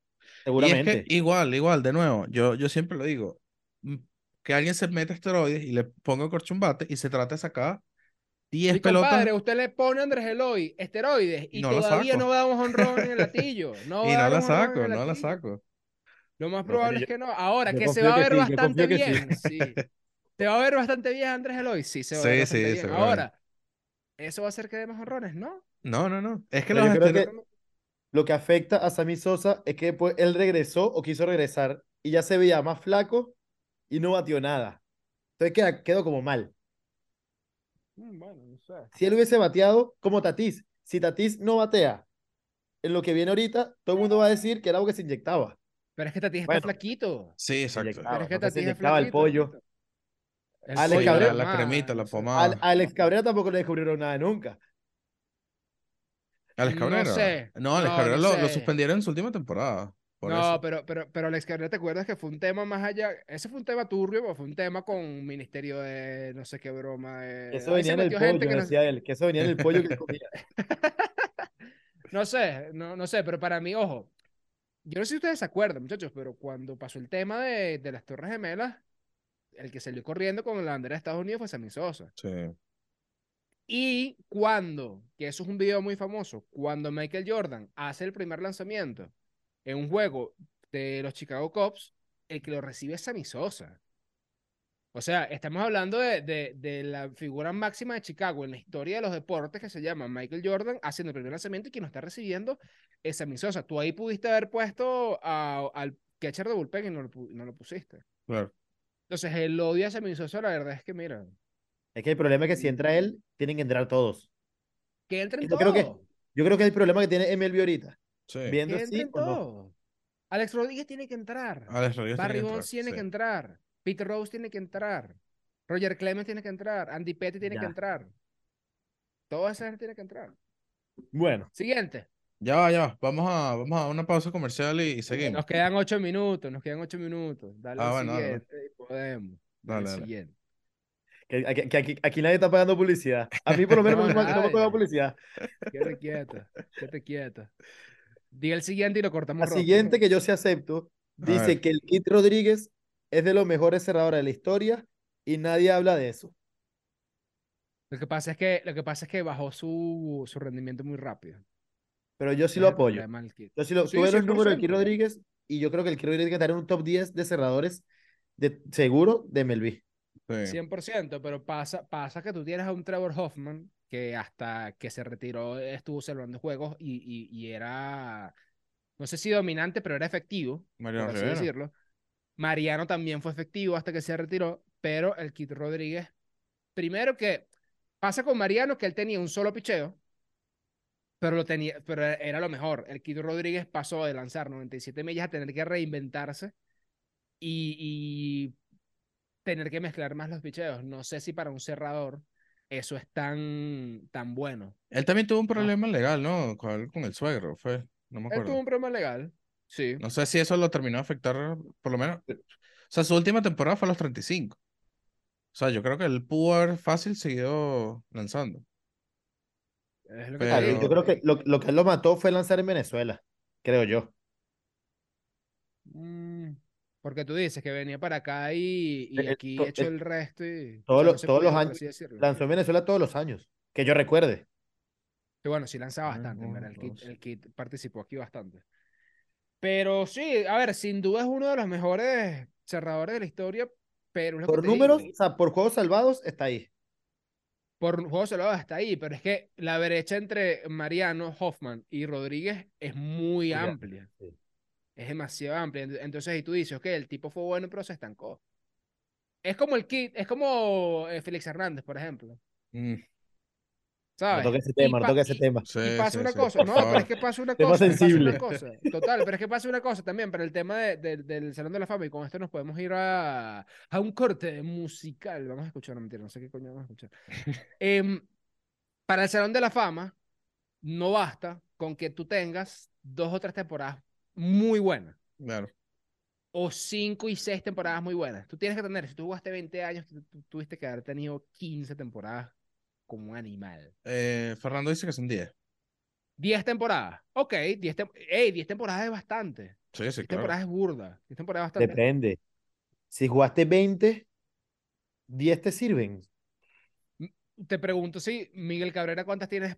Y es Seguramente. que igual, igual, de nuevo, yo, yo siempre lo digo, mm, que alguien se meta esteroides y le ponga corchumbate y se trate de sacar 10 Mi pelotas compadre, usted le pone a Andrés Eloy esteroides y No todavía no un honrón en el latillo. No y no la saco, no la saco. Lo más probable es que no. Ahora, que se va a ver sí, bastante bien. Sí. Se va a ver bastante bien Andrés Eloy. Sí, se va a ver Sí, bastante sí, bien. Ahora, ¿eso va a hacer que dé más honrones? ¿No? No, no, no. Es que los creo que-. Lo que afecta a Sammy Sosa es que después él regresó o quiso regresar y ya se veía más flaco y no batió nada. Entonces queda, quedó como mal. Mm, Bueno, no sé. Si él hubiese bateado como Tatís, si Tatís no batea en lo que viene ahorita, todo el mundo va a decir que era algo que se inyectaba. Pero es que Tatis está Bueno. flaquito. Sí, exacto. Pero es que no Tatis es inyectaba el flaquito. pollo. El Alex pollo Cabrera. la, cremita, la no sé. pomada. Alex Cabrera tampoco le descubrieron nada nunca. Alex No Cabrera. sé. No, Alex No, Cabrera no lo, lo suspendieron en su última temporada. Por no, eso. pero, pero, pero Alex Cabrera, ¿te acuerdas que fue un tema más allá? Ese fue un tema turbio, fue un tema con un ministerio de no sé qué broma. de- Eso venía en el pollo, que no- decía él, que eso venía en el pollo que él comía. No sé, no, no sé, pero para mí, ojo, yo no sé si ustedes se acuerdan, muchachos, pero cuando pasó el tema de, de las Torres Gemelas, el que salió corriendo con la bandera de Estados Unidos fue Sammy Sosa. Sí. Y cuando, que eso es un video muy famoso, cuando Michael Jordan hace el primer lanzamiento en un juego de los Chicago Cubs, el que lo recibe es Sammy Sosa. O sea, estamos hablando de, de- de la figura máxima de Chicago en la historia de los deportes que se llama Michael Jordan haciendo el primer lanzamiento y quien lo está recibiendo es Sammy Sosa. Tú ahí pudiste haber puesto a- al catcher de bullpen y no lo, pu- no lo pusiste. Claro. Entonces, el odio a Sammy Sosa, la verdad es que, mira, Es que el problema es que si entra él, tienen que entrar todos. que entren Yo creo que- todos. Yo creo que es el problema que tiene MLB ahorita. Sí. Viendo Que entren no. todos. Alex Rodríguez tiene que entrar. Alex Rodríguez Barry tiene que Bonds entrar, tiene sí. que entrar. Peter Rose tiene que entrar. Roger Clemens tiene que entrar. Andy Petty tiene Ya. que entrar. Toda esa gente tiene que entrar. Bueno, Siguiente. Ya va, ya va. Vamos a, vamos a una pausa comercial y, y seguimos. Nos quedan ocho minutos. Nos quedan ocho minutos. Dale Ah, al bueno, dale, siguiente y podemos. Dale, Dale, al dale. siguiente. que, que- que aquí, aquí nadie está pagando publicidad. A mí por lo menos No, no, me- no me nadie. paga publicidad. Quédate quieto. Quédate quieto. Diga el siguiente y lo cortamos La rojo. siguiente que yo sí acepto dice que el Kit Rodríguez es de los mejores cerradores de la historia y nadie habla de eso. Lo que pasa es que, lo que, pasa es que bajó su, su rendimiento muy rápido. Pero yo sí lo apoyo. Yo sí lo, Sí, tú ves los números de 100%. Kid Rodríguez y yo creo que el Kid Rodríguez estará en un top 10 de cerradores de, seguro de MLB. Sí. 100%, pero pasa, pasa que tú tienes a un Trevor Hoffman que hasta que se retiró estuvo observando juegos y, y, y era, no sé si dominante, pero era efectivo, Mariano por así Rivera. decirlo. Mariano también fue efectivo hasta que se retiró, pero el Kid Rodríguez, primero que pasa con Mariano que él tenía un solo picheo, pero lo tenía, pero era lo mejor. El Kid Rodríguez pasó de lanzar 97 millas a tener que reinventarse y, y tener que mezclar más los picheos. No sé si para un cerrador eso es tan, tan bueno. Él también tuvo un problema legal, ¿no? Con, el suegro, fue. No me Él acuerdo. tuvo un problema legal. Sí. No sé si eso lo terminó de afectar, por lo menos. O sea, su última temporada fue a los 35. O sea, yo creo que él pudo haber fácil seguido lanzando. Es lo que Ah, Pero-. Yo creo que lo, lo que él lo mató fue lanzar en Venezuela, creo yo. Mm, porque tú dices que venía para acá y, y Eh, eh, aquí hecho eh, el resto y todos o sea, no los- todos los años. Lanzó en Venezuela todos los años, que yo recuerde. Que bueno, sí lanza Uno, bastante. El dos. el Kid participó aquí bastante. Pero sí, a ver, sin duda es uno de los mejores cerradores de la historia, pero Por números, digo, o sea, por juegos salvados, está ahí. por juegos salvados hasta ahí, pero es que la brecha entre Mariano, Hoffman y Rodríguez es muy amplia. sí. Es demasiado amplia. Ent- Entonces, y tú dices, ok, el tipo fue bueno, pero se estancó. Es como el Kid, es como eh, Félix Hernández, por ejemplo. Mm, No ¿Sabes? toque ese tema, no toque ese y- tema. sí, Y pasa sí, una sí, cosa, no, pero es que pasa una Tema cosa, sensible. una cosa, total, pero es que pasa una cosa también para el tema de- de- del Salón de la Fama y con esto nos podemos ir a, a un corte musical, vamos a escuchar, no mentira, no sé qué coño vamos a escuchar. Em, para el Salón de la Fama no basta con que tú tengas dos o tres temporadas muy buenas Claro. o cinco y seis temporadas muy buenas. Tú tienes que tener, si tú jugaste 20 años, tú, tú tuviste que haber tenido 15 temporadas como un animal. Eh, Fernando dice que son 10. 10 temporadas. Ok, 10 tem Ey, 10 temporadas es bastante. Sí, 10 sí, claro. temporadas es burda. 10 temporadas es bastante. Depende. Si jugaste 20, 10 te sirven. Te pregunto si Miguel Cabrera, ¿cuántas tienes?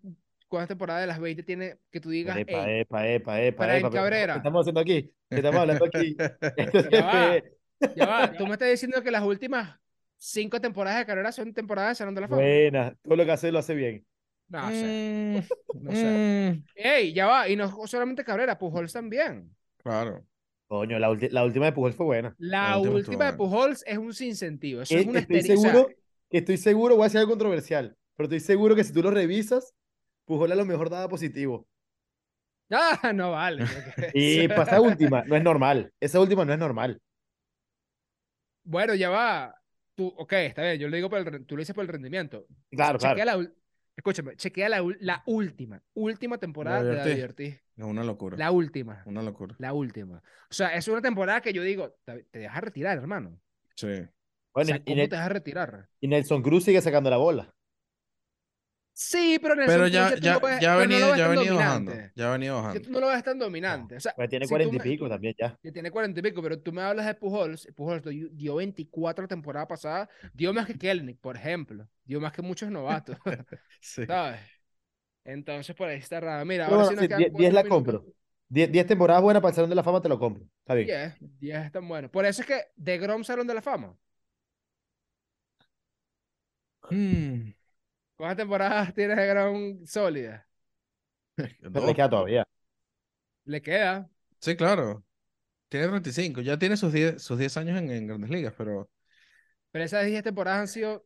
¿Cuántas temporadas de las 20 tiene que tú digas, Epa, "Ey, epa, epa, epa, Brian epa, pero Cabrera. ¿Qué estamos haciendo aquí? ¿Qué estamos hablando aquí? Esto Ya va. ya va, tú me estás diciendo que las últimas 5 temporadas de Cabrera son temporadas de Salón de la Fama? Buena, todo lo que hace lo hace bien. No sé, Mm, no sé. mm, Ey, ya va, y no solamente Cabrera, Pujols también. claro. Coño, la, última de Pujol fue buena. La, La última de buena. Pujols es un sinsentido. Eso Que es una estoy seguro, estoy seguro, voy a decir algo controversial, pero estoy seguro que si tú lo revisas, Pujol a lo mejor daba positivo. Ah, no vale. ¿no? ¿Qué es Y esa última, no es normal. Esa última no es normal. Bueno, ya va. Tú, ok, está bien, yo lo digo por el, tú lo dices por el rendimiento. Claro, chequea claro. la, escúchame, chequea la, la última, última temporada de David Ortiz. Es una locura. La última, Una locura. la última. O sea, es una temporada que yo digo, te, te dejas retirar, hermano. Sí. O sea, ¿cómo te dejas retirar? y Nelson Cruz sigue sacando la bola. Sí, pero Nelson Pero Cruz ya, ya, ves- ya ha pero no venido, ves ya ha venido bajando. Ya ha venido Que bajando. tú no lo ves tan dominante. O sea, Pues tiene si 40 y me- pico también ya. que tiene 40 y pico, pero tú me hablas de Pujols, Pujols dio, dio 24 la temporada pasada, dio más que Kelnick, por ejemplo, dio más que muchos novatos, Sí. ¿sabes? Entonces por ahí está raro. Mira, Pero ahora sí nos sí, quedan 10 cuatro la minutos. compro. 10 10 temporadas buenas para el Salón de la Fama, te lo compro. Está bien. 10, 10 están buenos. Por eso es que de Grom Salón de la Fama. Mm, ¿Cuántas temporadas tienes de Grom sólida? Pero le queda todavía. Le queda. Sí, claro. Tiene 35. Ya tiene sus 10, sus 10 años en, en Grandes Ligas, pero Pero esas 10 temporadas han sido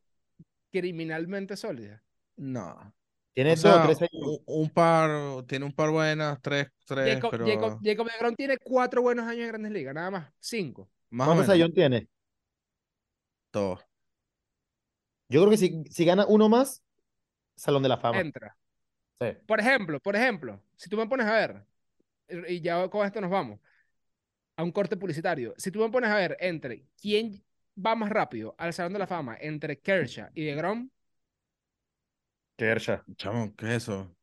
criminalmente sólidas. no. Tiene O dos, sea, tres años. un, un par, tiene un par buenas, tres, tres, Jacob, pero Jacob, Jacob de Grom tiene 4 buenos años en Grandes Ligas, nada más. 5. más o ¿Cuántos menos. Sayón tiene? Dos. Yo creo que si, si gana uno más, Salón de la Fama. Entra. Sí. Por ejemplo, por ejemplo, si tú me pones a ver, y ya con esto nos vamos, a un corte publicitario, si tú me pones a ver entre quién va más rápido al Salón de la Fama, entre Kershaw y DeGrom, Kershaw. Chamo, ¿qué es eso?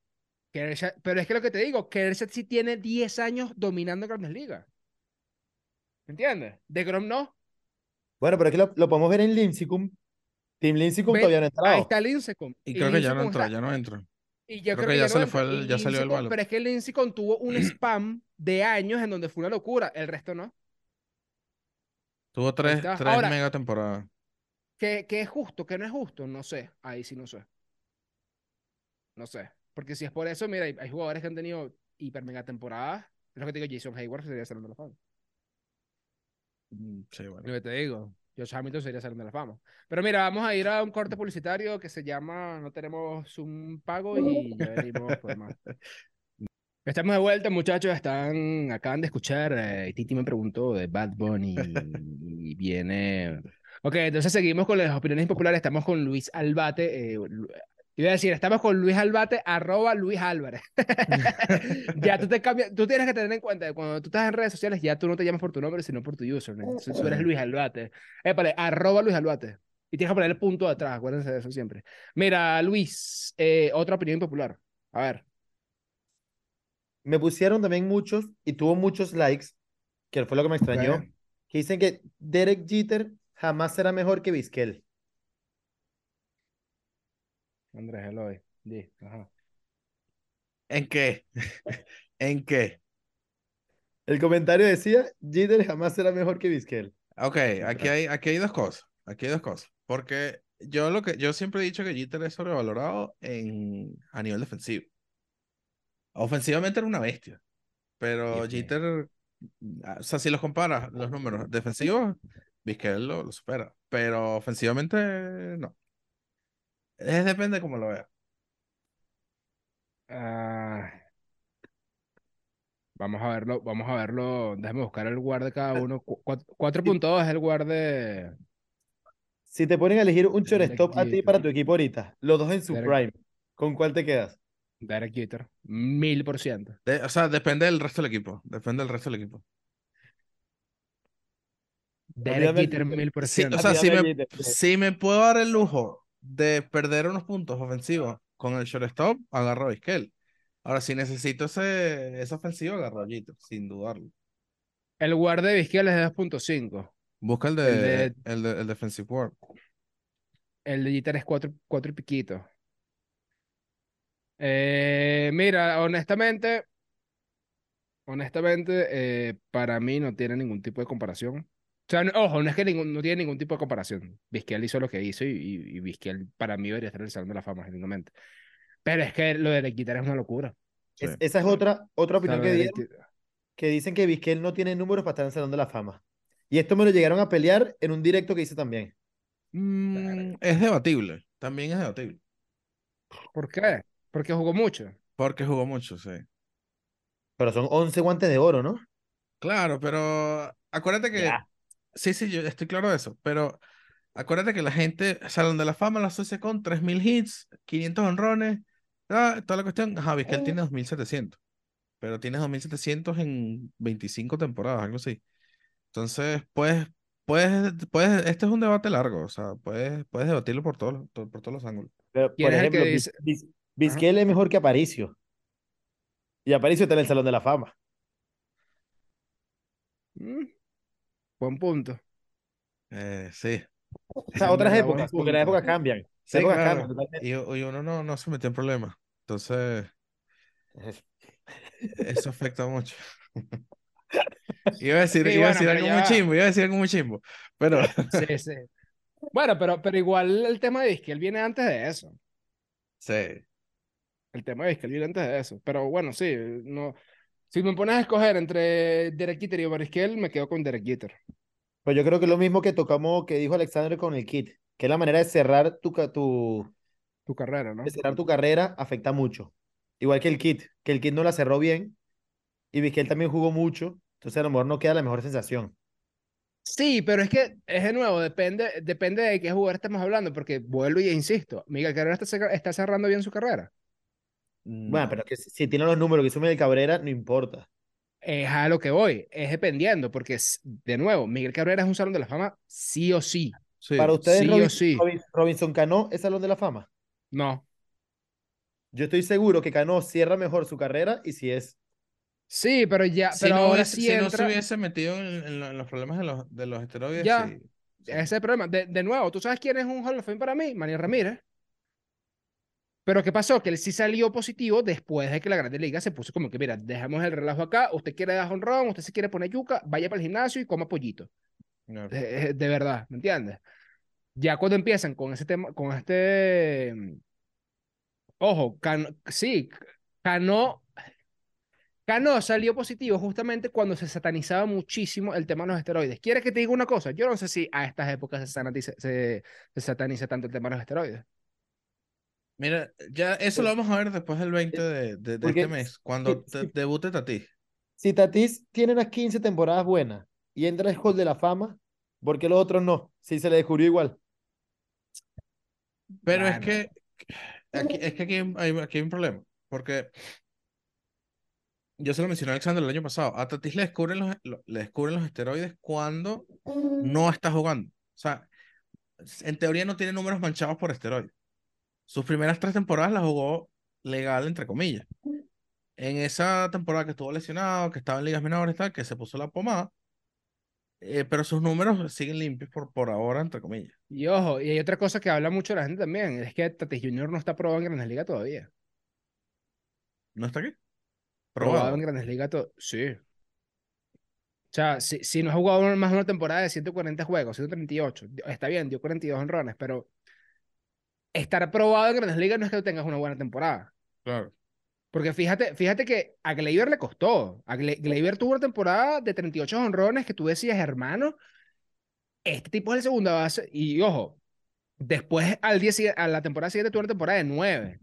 Kershaw, pero es que lo que te digo, Kershaw sí tiene 10 años dominando Grandes Ligas. ¿Me entiendes? DeGrom no. Bueno, pero aquí lo, lo podemos ver en Lincecum. Team Lincecum todavía no ha entrado. Ahí está Lincecum. Y creo que ya no entra, está- ya no entra. Y yo Creo creo, que que ya ya se no le fue el- ya salió Lincecum- balo. Pero es que Lincecum tuvo un spam de años en donde fue una locura. El resto no. Tuvo tres, tres Ahora- mega temporadas. ¿Qué, qué es justo? ¿Qué no es justo? No sé. Ahí sí no sé. No sé. Porque si es por eso, mira, hay, hay jugadores que han tenido hiper mega temporadas. Es lo que te digo, Jason Hayward sería Salón de la Fama. Mm, Sí, bueno. Lo que te digo. Josh Hamilton sería Salón de la Fama. Pero mira, vamos a ir a un corte publicitario que se llama No tenemos un pago y ya venimos por más. Estamos de vuelta, muchachos. Están, acaban de escuchar. eh, Titi me preguntó de Bad Bunny y viene. Ok, entonces seguimos con las opiniones populares. Estamos con Luis Albate. eh, iba a decir, estamos con Luis Albate, arroba Luis Álvarez. ya tú te cambias, tú tienes que tener en cuenta que cuando tú estás en redes sociales, ya tú no te llamas por tu nombre, sino por tu username. Entonces, tú eres. Luis Albate. Épale, arroba Luis Albate. Y tienes que poner el punto atrás, acuérdense de eso siempre. Mira, Luis, eh, otra opinión popular. A ver. Me pusieron también muchos y tuvo muchos likes, que fue lo que me extrañó, que dicen que Derek Jeter jamás será mejor que Vizquel. Andrés Eloy. Di, ajá. ¿En qué? ¿En qué? El comentario decía, Jeter jamás será mejor que Vizquel. Ok, aquí hay, aquí hay dos cosas. Aquí hay dos cosas. Porque yo lo que yo siempre he dicho que Jeter es sobrevalorado en, a nivel defensivo. Ofensivamente era una bestia. Pero. Jeter, ah, o sea, si los comparas los números defensivos, Vizquel lo, lo supera. Pero ofensivamente, no. Es depende de cómo lo veas. Ah, vamos a verlo, vamos a verlo. Déjame buscar el guard de cada uno. Cu- cuat- 4.2 es el guard de Si te ponen a elegir un shortstop a ti para tu equipo ahorita, los dos en su Derek- prime, ¿con cuál te quedas? Derek Jeter. Mil por ciento. O sea, depende del resto del equipo. Depende del resto del equipo. Derek Jeter, mil por ciento. o sea, si me, si me puedo dar el lujo de perder unos puntos ofensivos con el shortstop, agarro a Vizquel. Ahora, si necesito ese, esa ofensiva, agarro a Jeter, sin dudarlo. El guard de Vizquel es de 2.5. Busca el de, El de- el de- el defensive guard. El de Jeter es 4, y piquito. Eh, mira, honestamente, honestamente, eh, para mí no tiene ningún tipo de comparación. O sea, no- ojo, no es que ningún- no tiene ningún tipo de comparación. Vizquel hizo lo que hizo y, y, y Vizquel para mí debería estar en el Salón de la Fama, genuinamente. Pero es que lo de Jeter es una locura. Sí. Es- esa es otra, otra opinión que dieron, que dicen que Vizquel no tiene números para estar en el Salón de la Fama. Y esto me lo llegaron a pelear en un directo que hice también. Mm, es debatible. También es debatible. ¿Por qué? Porque jugó mucho. Porque jugó mucho, sí. Pero son 11 guantes de oro, ¿no? Claro, pero acuérdate que. Ya. Sí, sí, yo estoy claro de eso. Pero acuérdate que la gente, Salón de la Fama lo asocia con 3.000 hits, 500 honrones, ah, toda la cuestión. Ajá, Vizquel tiene 2.700. Pero tiene 2.700 en 25 temporadas, algo así. Entonces, pues, puedes, puedes, este es un debate largo, o sea, puedes, puedes debatirlo por todos, los- por, todos los ángulos. Pero, ¿Quién por que ejemplo, dice- Vizquel es mejor que Aparicio. Y Aparicio está en el Salón de la Fama. Mm, Buen punto. Eh, sí. O sea, otras épocas, porque las épocas cambian. Las Sí, épocas claro. cambian totalmente. Y, y uno no, no se metió en problemas. Entonces, eso afecta mucho. Iba a decir, Sí, iba a decir algo ya muy chimbo, iba a decir algo muy chimbo. Pero, Sí, sí. Bueno, pero, pero igual el tema de Vizquel viene antes de eso. sí. El tema de Vizquel viene antes de eso. Pero bueno, sí, no. Si me pones a escoger entre Derek Jeter y Vizquel, me quedo con Derek Jeter. Pues yo creo que es lo mismo que tocamos, que dijo Alexander con el kit, que la manera de cerrar tu, tu, Tu carrera, ¿no? de cerrar tu carrera afecta mucho. Igual que el kit, que el kit no la cerró bien y Vizquel también jugó mucho, entonces a lo mejor no queda la mejor sensación. Sí, pero es que es de nuevo, depende, depende de qué jugador estamos hablando, porque vuelvo y insisto, Miguel está, cerra- está cerrando bien su carrera. Bueno, No. pero que si, si tiene los números que hizo Miguel Cabrera, no importa. Es a lo que voy, es dependiendo, porque es- de nuevo, Miguel Cabrera es un salón de la fama, sí o sí. Sí. Para ustedes, sí o sí. Robin- Robinson Cano es Salón de la Fama. No. Yo estoy seguro que Cano cierra mejor su carrera y si es. Sí, pero ya, Si pero no, ahora hubiese, sí si no se hubiese metido en, en lo- en los problemas de los, de los esteroides, Ya. Ese es el problema. De, de nuevo, ¿tú sabes quién es un Hall of Fame para mí? Manny Ramírez. Pero ¿qué pasó? Que él sí salió positivo después de que la Grande Liga se puso como que, mira, dejamos el relajo acá, usted quiere dar honrón, usted se quiere poner yuca, vaya para el gimnasio y coma pollito. Claro. Eh, eh, de verdad, ¿me entiendes? Ya cuando empiezan con ese tema, con este... mm, Ojo, Cano, sí, Cano, Cano salió positivo justamente cuando se satanizaba muchísimo el tema de los esteroides. ¿Quieres que te diga una cosa? Yo no sé si a estas épocas se se, se sataniza tanto el tema de los esteroides. Mira, ya eso lo vamos a ver después del 20 de, de, de Porque este mes, cuando te- debute Tatis. Si Tatis tiene unas 15 temporadas buenas y entra al Hall de la Fama, ¿por qué los otros no? Si se le descubrió igual. Pero es que aquí, es que aquí hay, aquí hay un problema, porque yo se lo mencioné a Alexander el año pasado, a Tatis le descubren los, lo- le descubren los esteroides cuando no está jugando. O sea, en teoría no tiene números manchados por esteroides. Sus primeras tres temporadas las jugó legal, entre comillas. En esa temporada que estuvo lesionado, que estaba en ligas menores, tal, que se puso la pomada, eh, pero sus números siguen limpios por, por ahora, entre comillas. Y ojo, y hay otra cosa que habla mucho la gente también, es que Tatis Jr. no está probado en Grandes Ligas todavía. ¿No está aquí? Probado Probado. en Grandes Ligas, sí. O sea, si, si no ha jugado más de una temporada de 140 juegos, 138, di- está bien, dio 42 honrones, pero estar probado en Grandes Ligas no es que tengas una buena temporada. Claro. Porque fíjate, fíjate que a Gleyber le costó. A Gle- Gleyber tuvo una temporada de 38 honrones que tú decías, hermano, este tipo es el segunda base. Y ojo, después al día, a la temporada siguiente tuvo una temporada de 9.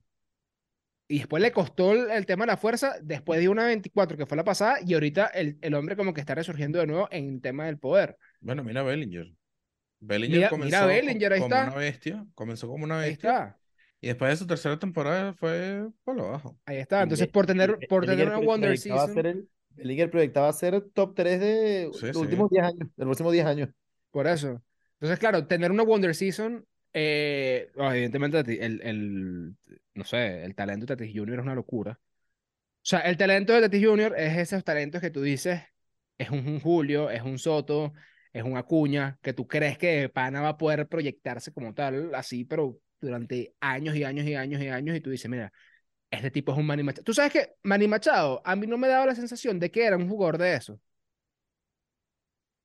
Y después le costó el, el tema de la fuerza, después de una 24 que fue la pasada, y ahorita el, el hombre como que está resurgiendo de nuevo en el tema del poder. Bueno, mira Bellinger. Bellinger Mira- comenzó mira Bellinger, ahí como está. una bestia, comenzó como una Ahí bestia está, y después de su tercera temporada fue por lo bajo. ahí está. Entonces, Be- por tener, por tener una Wonder proyectaba Season, el, Bellinger proyectaba ser top 3 de Sí, los sí. últimos 10 años, de los próximos 10 años. Por eso. Entonces, claro, tener una Wonder Season, eh, oh, evidentemente, el, el, no sé, el talento de Tatis Jr. es una locura. O sea, el talento de Tatis Jr. es esos talentos que tú dices, es un, un Julio, es un Soto, es un Acuña, que tú crees que Pana va a poder proyectarse como tal, así, pero durante años y años y años y años, y tú dices, mira, este tipo es un Manny Machado. Tú sabes que Manny Machado, a mí no me daba la sensación de que era un jugador de eso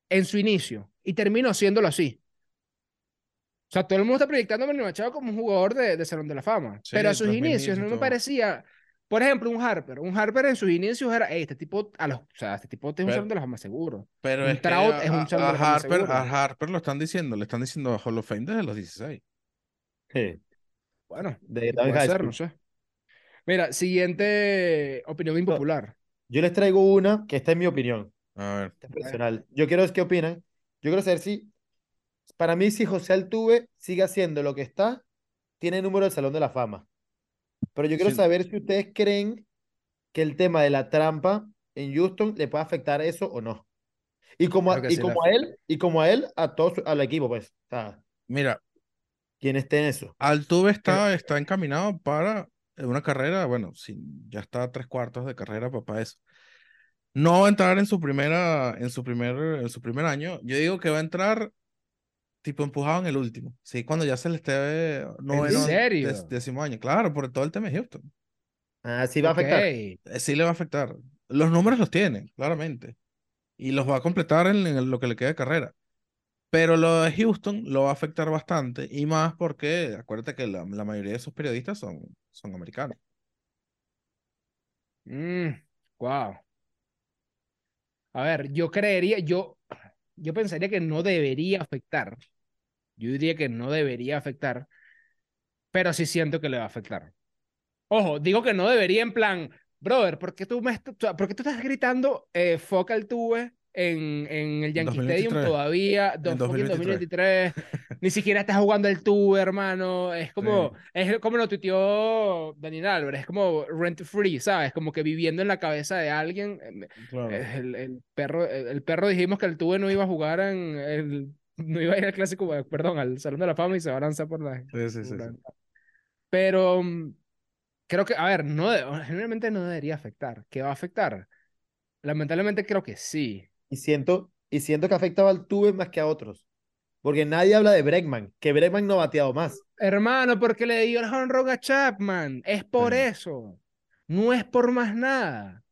en su inicio y terminó siéndolo así. O sea, todo el mundo está proyectando a Manny Machado como un jugador de, de Salón de la Fama. Sí, pero a sus 2000 inicios no me parecía. Por ejemplo, un Harper. Un Harper en sus inicios era, "Ey, este tipo, a los, o sea, este tipo es un Pero- Salón de la Fama seguro. Pero Un es que a, es un a- Salón de a la Fama Harper, seguro. a Harper lo están diciendo, le están diciendo a Hall of Fame desde los 16. Sí, Bueno, de puede ser, no sé. Mira, siguiente opinión impopular. Yo les traigo una que esta es mi opinión. A ver, Esta es personal. Yo quiero ver qué opinan. Yo quiero saber si, para mí, si José Altuve sigue haciendo lo que está, tiene número del Salón de la Fama. Pero yo quiero Sí. saber si ustedes creen que el tema de la trampa en Houston le puede afectar eso o no. Y como a, y sí como a él, y como a él, a todo al equipo, pues. O sea, mira, quien esté en eso. Altuve está, está encaminado para una carrera, bueno, sí, ya está a tres cuartos de carrera para eso. No va a entrar en su primera, en su primer, en su primer año. Yo digo que va a entrar tipo empujado en el último. Sí, cuando ya se le esté noveno, serio? dec- décimo año. Claro, por todo el tema de Houston. Ah, sí va a afectar. Eh, Sí le va a afectar. Los números los tiene, claramente. Y los va a completar en, en lo que le queda de carrera. Pero lo de Houston lo va a afectar bastante. Y más porque, acuérdate que la, la mayoría de esos periodistas son, son americanos. Mm, wow. A ver, yo creería, yo, yo pensaría que no debería afectar. Yo diría que no debería afectar, pero sí siento que le va a afectar. Ojo, digo que no debería en plan, brother, ¿por qué tú, me est- ¿por qué tú estás gritando eh, Focal Tube en, en el Yankee Stadium 2023. todavía? do- En fucking 2023. 2023. Ni siquiera estás jugando el Tube, hermano. Es como, es como lo tuiteó Daniel Álvarez, es como rent free, ¿sabes? Como que viviendo en la cabeza de alguien. eh, Claro. El, el perro, el, perro dijimos que el Tuve no iba a jugar en el, no iba a ir al clásico, perdón, al Salón de la Fama y se va a lanzar por la, Sí, sí, sí, por la sí. ventana. Pero mm, creo que, a ver, no, generalmente no debería afectar. ¿Qué va a afectar? Lamentablemente creo que sí. Y siento, y siento que afectaba al Tuve más que a otros. Porque nadie habla de Bregman, que Bregman no ha bateado más. Hermano, porque le dio el honrón a Chapman. Es por Sí. eso. No es por más nada.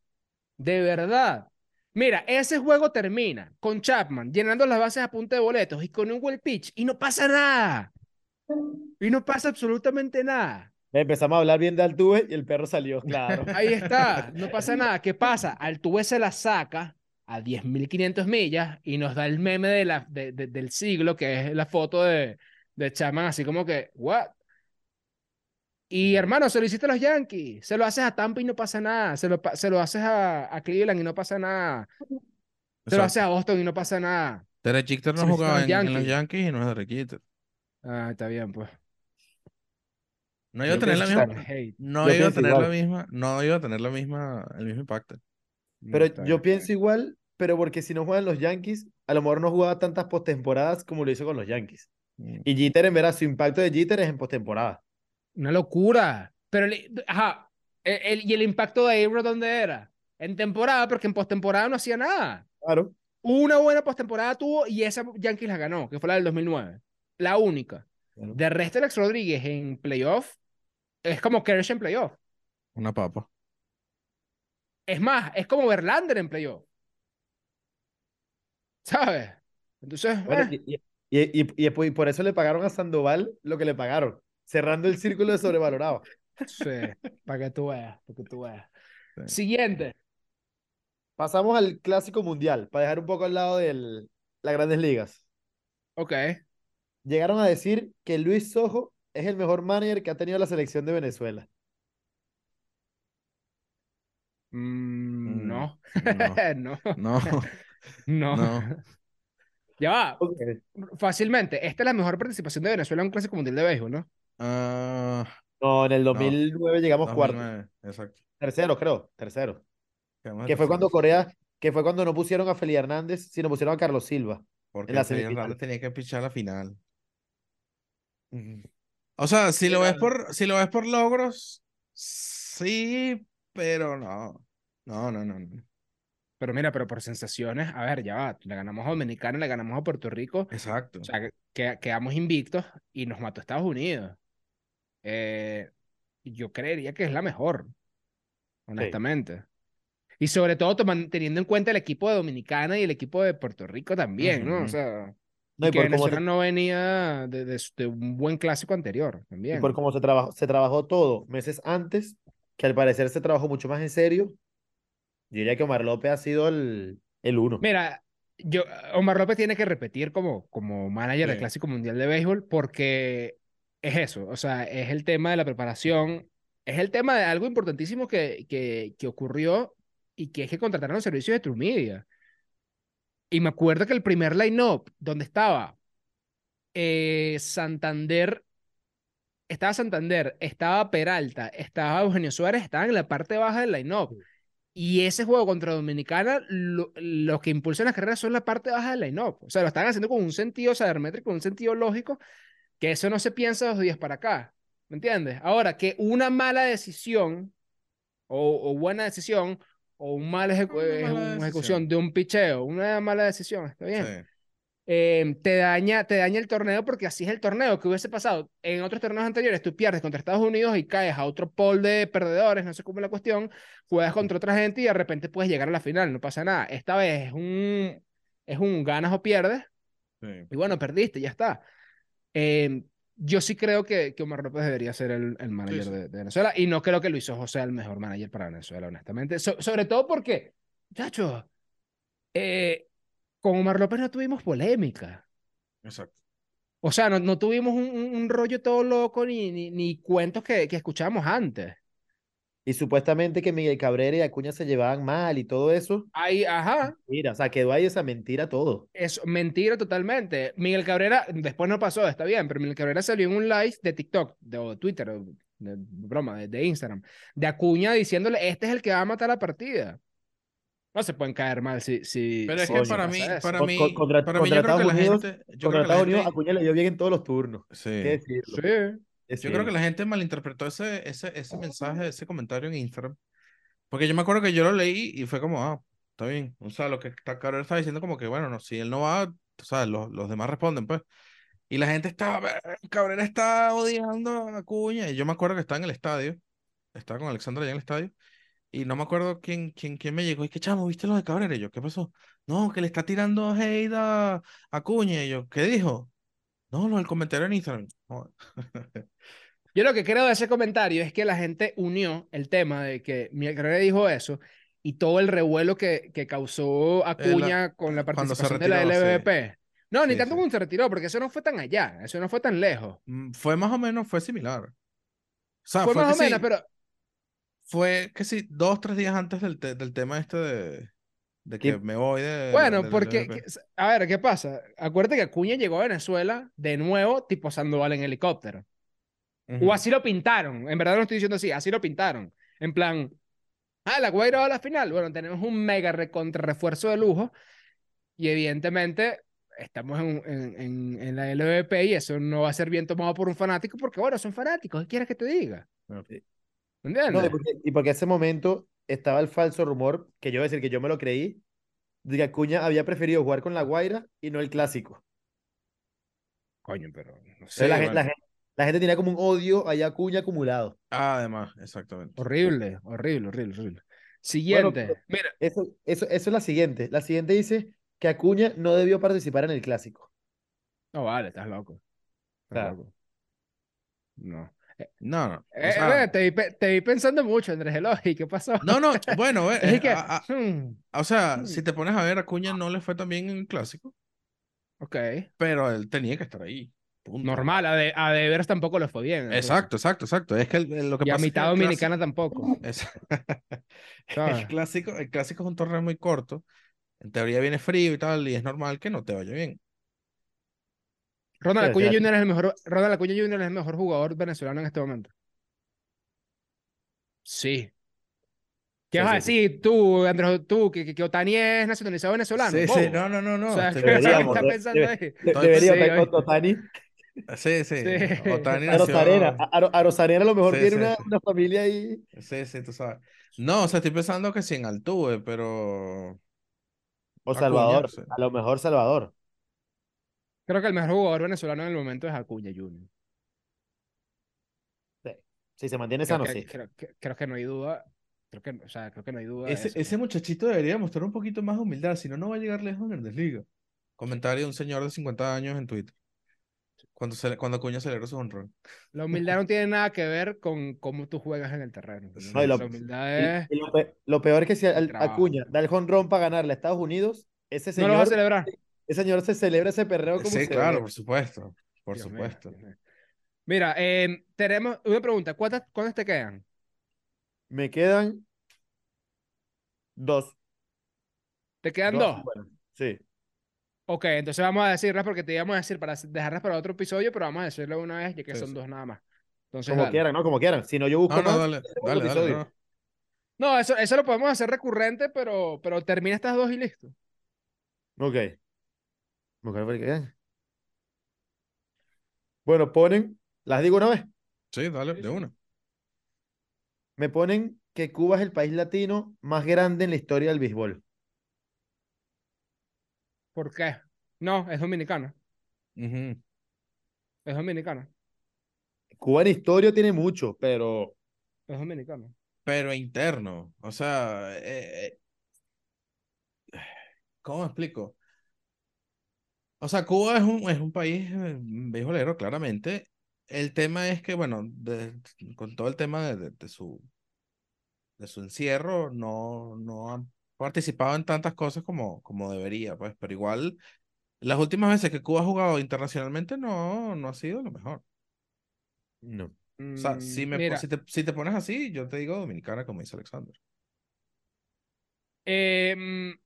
De verdad. Mira, ese juego termina con Chapman llenando las bases a punta de boletos y con un well pitch y no pasa nada. Y no pasa absolutamente nada. Empezamos a hablar bien de Altuve y el perro salió, claro. Ahí está, no pasa nada. ¿Qué pasa? Altuve se la saca a 10.500 millas y nos da el meme de la, de- de- del siglo, que es la foto de, de Chapman, así como que, ¿what? Y hermano, se lo hiciste a los Yankees, se lo haces a Tampa y no pasa nada, se lo, pa- se lo haces a, a Cleveland y no pasa nada, se lo haces a Boston y no pasa nada. Derek Jeter no Se lo hiciste a jugaba los en, en los Yankees. Y no es Derek Jeter. Ah, está bien, pues. No iba a tener la misma, no iba a tener la misma, no iba a tener la misma, el mismo impacto. Pero yo bien, está pienso bien. igual, pero porque si no juegan los Yankees, a lo mejor no jugaba tantas postemporadas como lo hizo con los Yankees. Y Jeter, en verdad, su impacto de Jeter es en postemporada. Una locura. Pero, el- ajá, el- el- ¿y el impacto de Abra dónde era? En temporada, porque en postemporada no hacía nada. Claro. Una buena postemporada tuvo y esa Yankees la ganó, que fue la del 2009. La única. Claro. De resto, Alex Rodríguez en playoff es como Kershaw en playoff. Una papa. Es más, es como Verlander en playoff. ¿Sabes? Entonces, Bueno, eh, y, y, y, y por eso le pagaron a Sandoval lo que le pagaron, cerrando el círculo de sobrevalorado. sí, para que tú veas, para que tú veas. Sí. Siguiente. Pasamos al Clásico Mundial, para dejar un poco al lado de las grandes ligas. Ok. Llegaron a decir que Luis Sojo es el mejor manager que ha tenido la selección de Venezuela. Mm, no. No, no. no, No. no. Ya va. Ok. Fácilmente. Esta es la mejor participación de Venezuela en un clásico mundial de béisbol, ¿no? Ah, No, en el 2009 llegamos cuarto. 2009, Exacto. Tercero, creo. Tercero. Que fue cuando. Corea, que fue cuando no pusieron a Feli Hernández, sino pusieron a Carlos Silva. Porque en la semifinal. Hernández tenía que pichar la final. O sea, si lo ves por, si lo ves por logros, sí, pero no. No, no, no, no. Pero mira, pero por sensaciones, a ver, ya va. Le ganamos a Dominicana, le ganamos a Puerto Rico. Exacto. O sea, que, quedamos invictos y nos mató Estados Unidos. Eh, yo creería que es la mejor, honestamente. Y sobre todo toman- teniendo en cuenta el equipo de Dominicana y el equipo de Puerto Rico también, ¿no? O sea, No, y y que Venezuela se- no venía de, de- de un buen clásico anterior Y también. por cómo se trabajó, se trabajó todo meses antes, que al parecer se trabajó mucho más en serio, yo diría que Omar López ha sido el, el uno. Mira, yo, Omar López tiene que repetir como, como manager del Sí. Clásico Mundial de Béisbol porque es eso, o sea, es el tema de la preparación, es el tema de algo importantísimo que, que, que ocurrió y que es que contrataron los servicios de True Media. Y me acuerdo que el primer line-up donde estaba eh, Santander, estaba Santander, estaba Peralta, estaba Eugenio Suárez, estaban en la parte baja del line-up. Y ese juego contra Dominicana, lo, lo que impulsa las carreras son la parte baja del line-up. O sea, lo están haciendo con un sentido sabermétrico, con un sentido lógico, que eso no se piensa dos días para acá. ¿Me entiendes? Ahora, que una mala decisión o, o buena decisión o una mala, ejecu- Una mala decisión. ejecución de un picheo, una mala decisión, está bien. Sí. Eh, te daña, te daña el torneo porque así es el torneo que hubiese pasado. En otros torneos anteriores, tú pierdes contra Estados Unidos y caes a otro pool de perdedores, no sé cómo es la cuestión, juegas contra otra gente y de repente puedes llegar a la final, no pasa nada. Esta vez es un, es un ganas o pierdes Sí. y bueno, perdiste, ya está. Eh, yo sí creo que, que Omar López debería ser el, el manager sí. De, de Venezuela y no creo que Luis Ojo sea el mejor manager para Venezuela, honestamente. So- sobre todo porque, chacho, eh, con Omar López no tuvimos polémica. Exacto. O sea, no, no tuvimos un, un- un rollo todo loco ni, ni, ni cuentos que, que escuchábamos antes. Y supuestamente que Miguel Cabrera y Acuña se llevaban mal y todo eso. Ahí, ajá, Mira, o sea, quedó ahí esa mentira todo. es mentira totalmente. Miguel Cabrera, después no pasó, está bien, pero Miguel Cabrera salió en un live de TikTok, de, o Twitter, o de, broma, de, de Instagram, de Acuña diciéndole, este es el que va a matar la partida. No se pueden caer mal si, si, Pero es que para mí, para Con- mí, con- contra- para mí yo creo que la Estados Unidos- gente, yo creo Contra que la Estados Unidos, gente, Acuña le dio bien en todos los turnos. sí. Hay que decirlo. Sí. Yo creo que la gente malinterpretó ese, ese, ese mensaje, ese comentario en Instagram. Porque yo me acuerdo que yo lo leí y fue como, ah, está bien. O sea, lo que está- Cabrera está diciendo como que, bueno, no, si él no va, o sabes, los, los demás responden, pues. Y la gente estaba, Cabrera está odiando a Acuña. Y yo me acuerdo que estaba en el estadio, estaba con Alexandra allá en el estadio, y no me acuerdo quién, quién, quién me llegó. Y que, chamo, ¿viste lo de Cabrera? Y yo, ¿qué pasó? No, que le está tirando hate a Acuña. Y yo, ¿qué dijo? No, lo del comentario en Instagram. Yo lo que creo de ese comentario es que la gente unió el tema de que Miguel dijo eso y todo el revuelo que, que causó Acuña con la participación de la sí. LVP. No, ni Sí, tanto sí. como se retiró, porque eso no fue tan allá, eso no fue tan lejos. Mm, Fue más o menos, fue similar. O sea, fue fue, más o menos, pero fue que sí, dos, tres días antes del, te- del tema este de, de que me voy de bueno, del porque, LVP. que- a ver, ¿qué pasa? Acuérdate que Acuña llegó a Venezuela de nuevo, tipo Sandoval en helicóptero. Ujú. O así lo pintaron. En verdad no estoy diciendo así, así lo pintaron. En plan, ah, la Guaira va a la final. Bueno, tenemos un mega recontra refuerzo de lujo. Y evidentemente estamos en, en, en, en la LVP y eso no va a ser bien tomado por un fanático porque, bueno, son fanáticos. ¿Qué quieres que te diga? Sí. ¿Me No, y porque, y porque ese momento estaba el falso rumor, que yo voy a decir que yo me lo creí, de que Acuña había preferido jugar con la Guaira y no el clásico. Coño, pero no sé. la, gente, la, bueno. gente, la gente tenía como un odio allá a Acuña acumulado. Ah, además, exactamente. Horrible, horrible, horrible, horrible. Siguiente. Mira, eso, eso, eso es la siguiente. La siguiente dice que Acuña no debió participar en el clásico. no vale, estás loco. Estás Claro. loco. No. No, no. O Eh, sea, eh, te, vi, te vi pensando mucho, Andrés Eloy. ¿Qué pasó? no, no, bueno, eh, que, a- a- hmm, o sea, hmm, si te pones a ver, Acuña no le fue tan bien en el clásico, ok. pero él tenía que estar ahí. Punto. Normal, a de, a de Veras tampoco le fue bien. Exacto, exacto, exacto. Es que el- lo que Y a pasa es que mitad dominicana clásico, tampoco. es- el ¿sabes? clásico, el clásico es un torneo muy corto. En teoría viene frío y tal, y es normal que no te vaya bien. Ronald Acuña sí. Jr. es el mejor, Ronald Acuña Jr. es el mejor jugador venezolano en este momento. Sí. ¿Qué Sí, vas a decir tú, Andrés, tú, que, que, que Otani es nacionalizado venezolano? Sí, sí, no, no, no, no. O sea, ¿qué de- pensando ahí? debería estar con Otani. Sí, sí. Sí. Otani A. Rosarena. A, a- a Rosarena a lo mejor Sí, tiene sí, una, sí. una familia ahí. Sí, sí, tú sabes. No, o sea, estoy pensando que sí en Altuve, pero. O Salvador. A lo mejor Salvador. Creo que el mejor jugador venezolano en el momento es Acuña Jr. Sí. Si se mantiene Creo sano, que, sí. creo, que- creo que no hay duda. Creo que, o sea, creo que no hay duda de Ese, eso. ese muchachito debería mostrar un poquito más de humildad, si no, no va a llegar lejos en Grandes Ligas. Comentario de un señor de 50 años en Twitter. Cuando, se, cuando Acuña celebró su honrón. La humildad no tiene nada que ver con cómo tú juegas en el terreno. No, y lo- La humildad es... y lo, pe- lo peor es que si. Acuña da el jonrón para ganarle a Estados Unidos, ese No lo vas a señor, celebrar. Ese señor se celebra ese perreo como Sí, claro, por supuesto. Por Dios supuesto. Dios. Mira, eh, tenemos una pregunta. ¿Cuántas, ¿Cuántas te quedan? Me quedan dos. ¿Te quedan Dos, dos? bueno, sí. Ok, entonces vamos a decirlas porque te íbamos a decir para dejarlas para otro episodio, pero vamos a decirlo una vez ya que Sí, son sí. dos nada más. Entonces, Como dale. quieran, ¿no? Como quieran. Si no, yo busco No, no, más. dale, dale, dale. no. No, eso, eso lo podemos hacer recurrente, pero, pero termina estas dos y listo. Ok. Ok, a ver qué quedan. Bueno, ponen, las digo una vez, Sí, dale, de una. me ponen que Cuba es el país latino más grande en la historia del béisbol. ¿Por qué? No, es dominicana. Ujú. Es dominicana. Cuba en historia tiene mucho, pero Es dominicana. Pero interno. O sea, eh, eh, ¿cómo me explico? O sea, Cuba es un, es un país eh, beisbolero, claramente. El tema es que, bueno, de- con todo el tema de, de- de su, de su encierro, no, no ha participado en tantas cosas como, como debería, pues, pero igual, las últimas veces que Cuba ha jugado internacionalmente no, no ha sido lo mejor. no. O sea, si, Mm, me, si, te, si te pones así, yo te digo dominicana, como dice Alexander. em,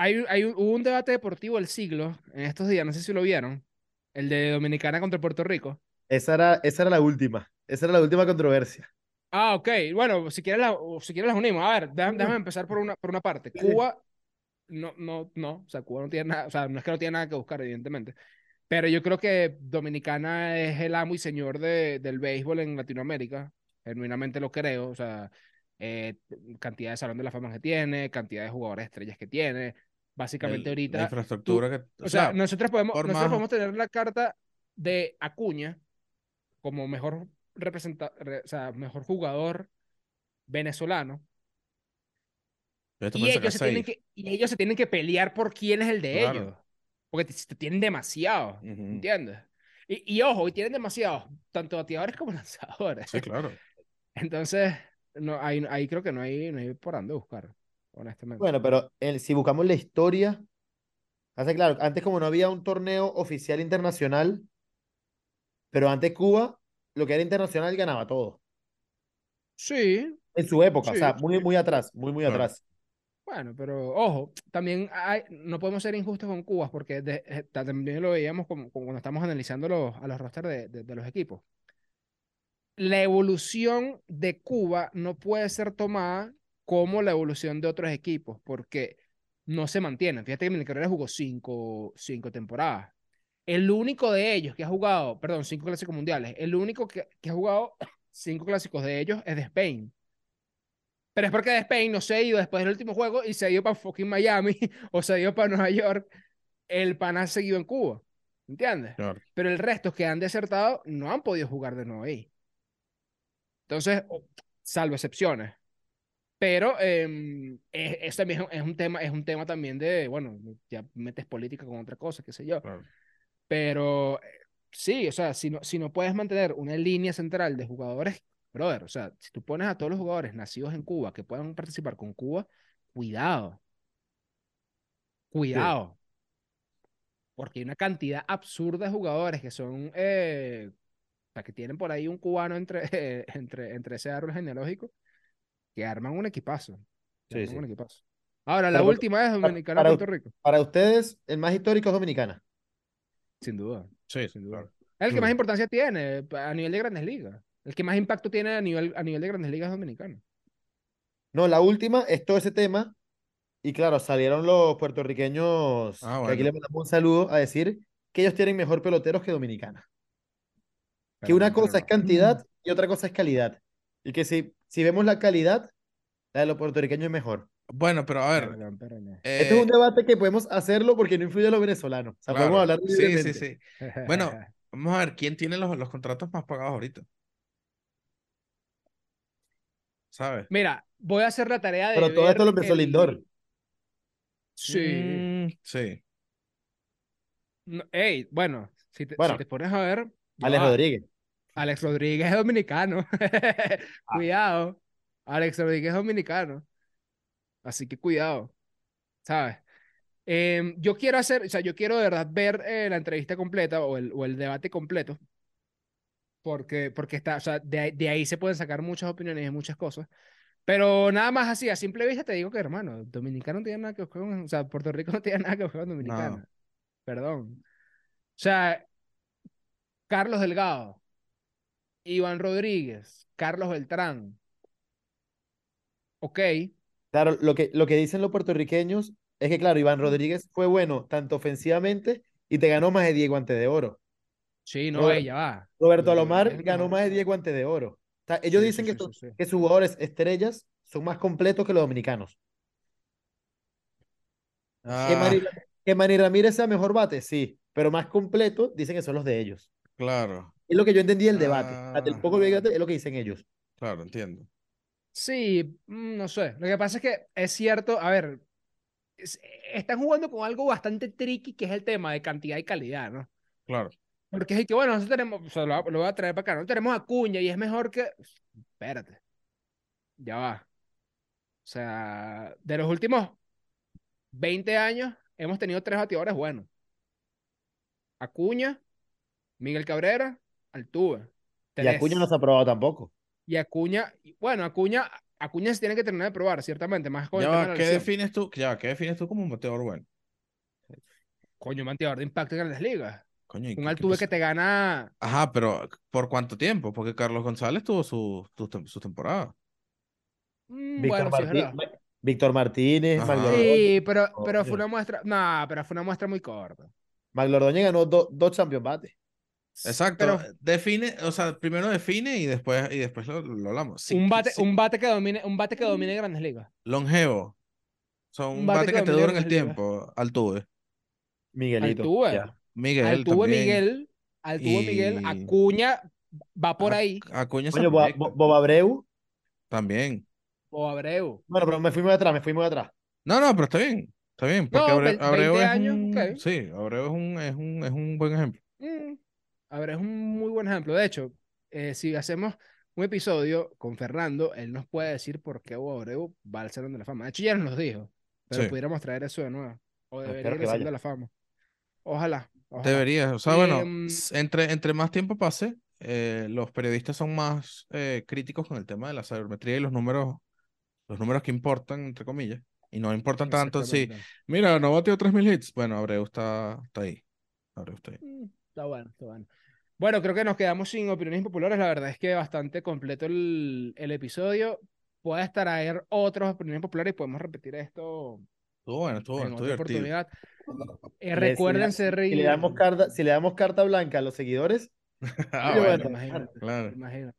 hay, hay un- hubo un debate deportivo del siglo en estos días, no sé si lo vieron, el de Dominicana contra Puerto Rico. Esa era, esa era la última. Esa era la última controversia. Ah, ok. Bueno, si quieres, la, si quieres las unimos. A ver, déjame, déjame empezar por una, por una parte. Cuba, no, no, no. O sea, Cuba no tiene nada, o sea, no es que no tiene nada que buscar, evidentemente. Pero yo creo que Dominicana es el amo y señor de, del béisbol en Latinoamérica. Genuinamente lo creo. O sea, eh, cantidad de salón de la fama que tiene, cantidad de jugadores estrellas que tiene. Básicamente El- ahorita. La infraestructura que. O sea, nosotros podemos, nosotros más- podemos tener la carta de Acuña como mejor representa, re- o sea, mejor jugador venezolano. Y ellos, se tienen que, y ellos se tienen que pelear por quién es el de Claro. ellos. Porque te, te tienen demasiado, Ujú. ¿entiendes? Y, y ojo, y tienen demasiados, tanto bateadores como lanzadores. Sí, claro. Entonces, no, ahí, ahí creo que no hay, no hay por dónde buscar, honestamente. Bueno, pero el- si buscamos la historia, hace claro, antes como no había un torneo oficial internacional, pero antes Cuba, lo que era internacional ganaba todo. sí, En su época, o sea, muy, sí. muy atrás, muy, muy Claro. atrás. Bueno, pero ojo, también hay, no podemos ser injustos con Cuba porque de- eh, ta- también lo veíamos como, como cuando estamos analizando los, a los rosters de- de los equipos. La evolución de Cuba no puede ser tomada como la evolución de otros equipos porque no se mantienen. Fíjate que mi carrera jugó cinco, cinco temporadas. El único de ellos que ha jugado, perdón, cinco clásicos mundiales, el único que, que ha jugado cinco clásicos de ellos es de Spain. Pero es porque de Spain no se ha ido después del último juego y se ha ido para fucking Miami o se ha ido para Nueva York. El pan ha seguido en Cuba. ¿Entiendes? Claro. Pero el resto que han desertado no han podido jugar de nuevo ahí. Entonces, salvo excepciones. Pero eh, es, es también es un tema, es un tema también de, bueno, ya metes política con otra cosa, qué sé yo. claro. Pero eh, sí, o sea, si no, si no puedes mantener una línea central de jugadores, brother, o sea, si tú pones a todos los jugadores nacidos en Cuba que puedan participar con Cuba, cuidado. Cuidado. Porque hay una cantidad absurda de jugadores que son, eh, o sea, que tienen por ahí un cubano entre, entre, entre ese árbol genealógico, que arman un equipazo. Sí, un equipazo. Ahora, la última es Dominicana para- Puerto Rico. Para ustedes, el más histórico es Dominicana. Sin duda. Sí, Sin duda. claro. El que más Mm. importancia tiene a nivel de grandes ligas. El que más impacto tiene a nivel, a nivel de grandes ligas es dominicano. No, la última es todo ese tema. Y claro, salieron los puertorriqueños, Ah, que aquí les mandamos un saludo, a decir que ellos tienen mejor peloteros que Dominicana. que una pero cosa es cantidad y otra cosa es calidad. Y que si, si vemos la calidad, la de los puertorriqueños es mejor. Bueno, pero a ver. Perdón, no. Este es eh, un debate que podemos hacerlo porque no influye a los venezolanos. O sea, claro. podemos hablar Sí, sí, sí. Bueno, vamos a ver quién tiene los, los contratos más pagados ahorita. ¿Sabes? Mira, voy a hacer la tarea de Pero todo ver esto lo empezó el- Lindor. Sí. Mm, sí. No, ey, bueno, si te, si Bueno. te pones a ver. Alex va. Rodríguez. Alex Rodríguez es dominicano. Ah. Cuidado. Alex Rodríguez es dominicano. Así que cuidado. ¿Sabes? Em, yo quiero hacer, o sea, yo quiero de verdad ver eh, la entrevista completa o el, o el debate completo. Porque, porque está, o sea, de, ahí- de ahí se pueden sacar muchas opiniones y muchas cosas. Pero nada más así, a simple vista te digo que, hermano, Dominicano no tiene nada que ver con, o sea, Puerto Rico no tiene nada que ver con Dominicana. Perdón. O sea, Carlos Delgado, Iván Rodríguez, Carlos Beltrán. Ok, Claro, lo que, lo que dicen los puertorriqueños es que, claro, Iván Rodríguez fue bueno tanto ofensivamente y te ganó más de 10 guantes de oro. sí, no, Robert- ya va. Roberto Alomar ganó más de 10 guantes de oro. O sea, ellos Sí, dicen sí, que, sí, que sus jugadores estrellas son más completos que los dominicanos. Que Ah, que Manny Ramírez sea mejor bate, sí, pero más completo dicen que son los de ellos. claro, Es lo que yo entendí del debate. Hasta el Ah. poco que vi es lo que dicen ellos. claro, entiendo. Sí, mm, no sé. Lo que pasa es que es cierto, a ver, es- están jugando con algo bastante tricky que es el tema de cantidad y calidad, ¿no? Claro. Porque es que, bueno, nosotros tenemos, o sea, lo, lo voy a traer para acá, no tenemos a Cuña y es mejor que. Espérate. Ya va. O sea, de los últimos 20 años hemos tenido tres bateadores buenos. Acuña, Miguel Cabrera, Altuve. Y Acuña no se ha probado tampoco. Y Acuña, bueno, Acuña, Acuña se tiene que terminar de probar, ciertamente, más con Ya ¿qué defines tú? Ya, ¿qué defines tú como un bateador bueno? Coño, un bateador de impacto en grandes ligas. Coño, ¿y Un qué- qué Altuve que te gana. Ajá, pero ¿por cuánto tiempo? Porque Carlos González tuvo su, su, su temporada. mm, Víctor, bueno, Martí- Víctor Martínez, Sí, pero, pero fue una muestra. No, pero fue una muestra muy corta. Maglordoña ganó do- dos Champions Bate. Exacto. Pero Define, o sea, primero define y después, y después lo, lo hablamos. Sí, un bate, sí. un bate que domine, un bate que domine grandes ligas. Longevo. Son Un un bate bate que que te domine duran el tiempo. Altuve. Miguelito. Altuve. ya. Miguel Altuve también. Miguel, Altuve Miguel, Y- Acuña va por ahí, Acuña Bo- Bob Abreu. también. o Abreu. Bueno, pero me fui muy atrás, me fui muy atrás. No, no, pero está bien. Está bien. Porque No, Abreu, ve- Abreu 20 es años, un... Sí, Abreu es un, es un, es un buen ejemplo. Mm, Abreu es un muy buen ejemplo. De hecho, eh, si hacemos un episodio con Fernando, él nos puede decir por qué Hugo Abreu va al Salón de la Fama. De hecho, ya nos lo dijo, pero Sí. pudiéramos traer eso de nuevo. O debería ir al Salón de la Fama. Ojalá. ojalá. Debería. O sea, bueno, Em, entre, entre más tiempo pase, eh, los periodistas son más eh, críticos con el tema de la sabermetría y los números, los números que importan, entre comillas. Y no importan tanto si, mira, no batió 3.000 hits. Bueno, Abreu está, está ahí. Abreu está ahí. Mm, Está bueno, está bueno. Bueno, creo que nos quedamos sin opiniones impopulares. La verdad es que bastante completo el, el episodio. Puede estar ahí otras opiniones populares y podemos repetir esto Estuvo bueno, estuvo en otra divertido. oportunidad. Eh, Si le- recuerden si ser le, si le damos carta, si le damos carta blanca a los seguidores, Ah, bueno, bueno. Imagínate, claro. imagínate.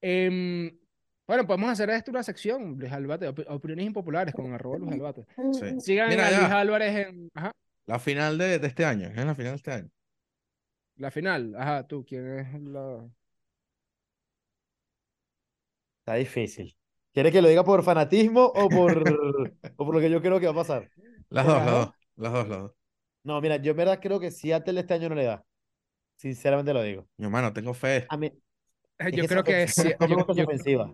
Em, bueno, podemos hacer esto una sección, Luis Albate, opi- opiniones impopulares con arroba Luis Albate. Sí. Sigan Mira, a ya. Luis Álvarez en ajá, La final de, de este año, es la final de este año. La final. Ajá, tú, ¿quién es la...? está difícil. ¿Quieres que lo diga por fanatismo o por, o por lo que yo creo que va a pasar? Las dos, las dos. dos, las dos, las dos. No, mira, yo en verdad creo que Seattle este año no le da. Sinceramente lo digo. Mi hermano, tengo fe. A mí, es Yo creo que sí- yo- gusta esa yo- ofensiva.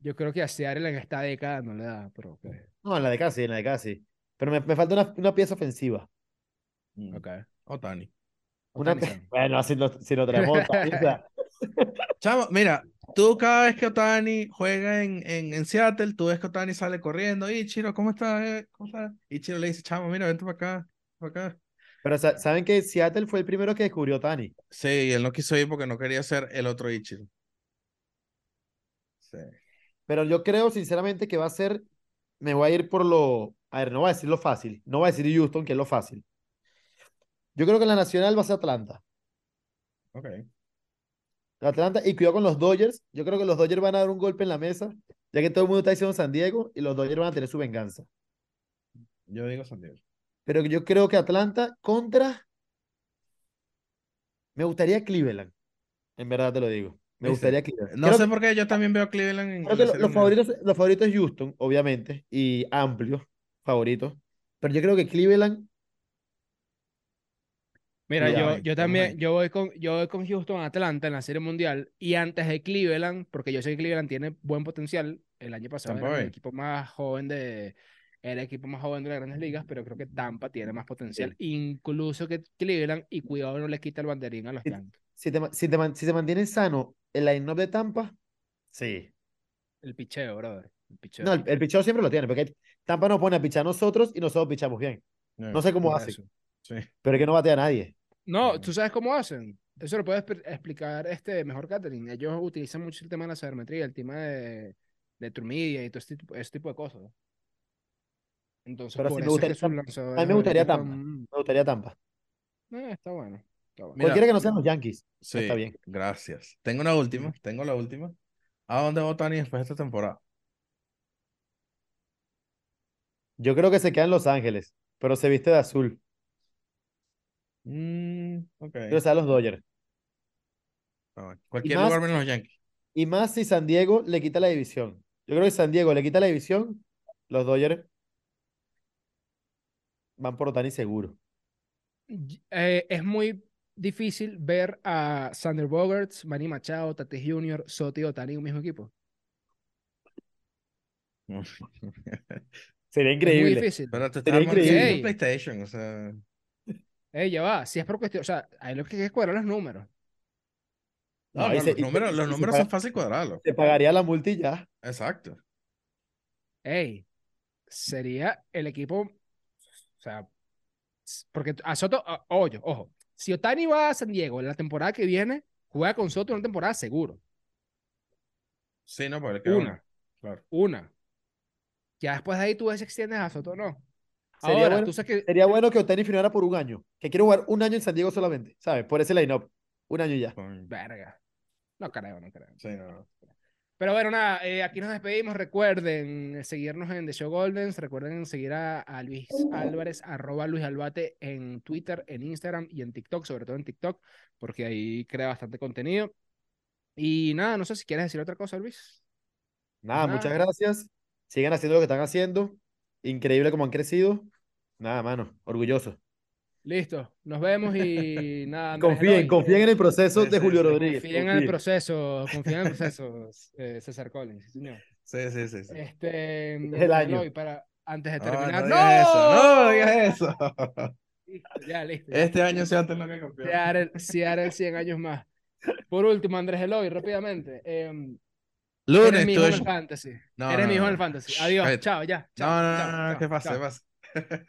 Yo creo que a Seattle en esta década no le da, pero. No, en la de casi, en la de casi. Pero me, me falta una, una pieza ofensiva. Ok. Otani. Una. Bueno, si lo, si lo traemos. Chamo, mira, tú cada vez que Otani juega en, en, en Seattle, tú ves que Otani sale corriendo. Ichiro, ¿cómo estás? eh? ¿Cómo estás? Ichiro le dice, chamo, mira, vente para acá, para acá. Pero sa- saben que Seattle fue el primero que descubrió Otani. Sí, y él no quiso ir porque no quería ser el otro Ichiro. Sí. Pero yo creo, sinceramente, que va a ser. Me voy a ir por lo. A ver, no voy a decir lo fácil. No voy a decir Houston, que es lo fácil. Yo creo que la nacional va a ser Atlanta. Ok. Atlanta, y cuidado con los Dodgers. Yo creo que los Dodgers van a dar un golpe en la mesa, ya que todo el mundo está diciendo San Diego, y los Dodgers van a tener su venganza. Yo digo San Diego. Pero yo creo que Atlanta contra. Me gustaría Cleveland. En verdad te lo digo. Me gustaría Cleveland. No Creo sé que- por qué yo también veo a Cleveland en, Creo que los favoritos, los favoritos es Houston, obviamente, y amplios favoritos. Pero yo creo que Cleveland, Mira, yo, yo también, yo voy con, yo voy con Houston Atlanta en la Serie Mundial y antes de Cleveland, porque yo sé que Cleveland tiene buen potencial. El año pasado Tampa era el equipo más joven de, era el equipo más joven de las grandes ligas, pero creo que Tampa tiene más potencial, incluso que Cleveland, y cuidado no le quita el banderín a los. Yankees. si te, si te, si se mantiene sano el line-up de Tampa, sí. El picheo, brother. El picheo. No, el, el picheo siempre lo tiene, porque Tampa nos pone a pichar a nosotros y nosotros pichamos bien. No sé cómo hace. Sí. pero es que no batea a nadie. No. ¿tú sabes cómo hacen? Eso lo puedes expli- explicar este mejor Catherine. Ellos utilizan mucho el tema de la sabermetría, el tema de, de True Media y todo este tipo, ese tipo de cosas. Entonces, Pero por me eso es que gustaría A mí me gustaría Tampa. Me gustaría Tampa. Eh, está bueno. Está bueno. Mira, Cualquiera que no sean los Yankees. Sí, Está bien. gracias. Tengo una última, tengo la última. ¿A dónde va Otani después de esta temporada? Yo creo que se queda en Los Ángeles, pero se viste de azul. Mm, ok. Pero sea los Dodgers. Bueno. Cualquier más- lugar menos los Yankees. Y más si San Diego le quita la división. Yo creo que San Diego le quita la división, los Dodgers van por Otani seguro. Eh, es muy difícil ver a Sander Bogarts, Manny Machado, Tatis Jr., Soto y Otani en un mismo equipo. Sería Es muy increíble. difícil. Pero te Sería increíble. PlayStation, o sea. Ey, ya va. Si es por cuestión, o sea, hay lo que hay que cuadrar los números. No, No, y no, se- los se- números, los números son fácil cuadrarlos. Se pagaría la multa y ya. Exacto. Ey, sería el equipo, o sea, porque a Soto, oye, ojo, si Otani va a San Diego la temporada que viene, juega con Soto una temporada seguro. Sí, no, porque Una. una. Claro. Una. Ya después de ahí tú ves si extiendes a Soto o no. Sería Ahora, bueno- tú sabes que Sería bueno que Otani firmara por un año. Que quiere jugar un año en San Diego solamente, ¿sabes? Por ese line-up. Un año y ya. Con- Verga. No creo, no creo. Sí, no, no. Pero bueno, nada, eh, aquí nos despedimos. Recuerden seguirnos en The Show Goldens. Recuerden seguir a, a Luis Álvarez, arroba Luis Albate en Twitter, en Instagram y en TikTok, sobre todo en TikTok, porque ahí crea bastante contenido. Y nada, no sé si quieres decir otra cosa, Luis. Nada, Nada. muchas gracias. Sigan haciendo lo que están haciendo. Increíble como han crecido. Nada, mano, orgulloso. Listo, nos vemos y nada. Andrés Confíen, Eloy, confíen en el proceso Sí, de sí, Julio sí. Rodríguez. Confíen en el proceso, confíen en el proceso, eh, César Collins, sí, señor. Sí, sí, sí. sí. Este, el año. Eloy, para, antes de No, terminar. no digas eso, no digas eso. Listo, ya, listo. Este año se antes lo que campeón. Seattle, Seattle 100 años más. Por último, Andrés Eloy, rápidamente. em, Lunes, eres mi hijo en el fantasy. No, eres no, mi hijo en no. el fantasy. Adiós. Chao, ya. No, chao, no, chao, no, no, ¿qué pasa? ¿Qué pasa?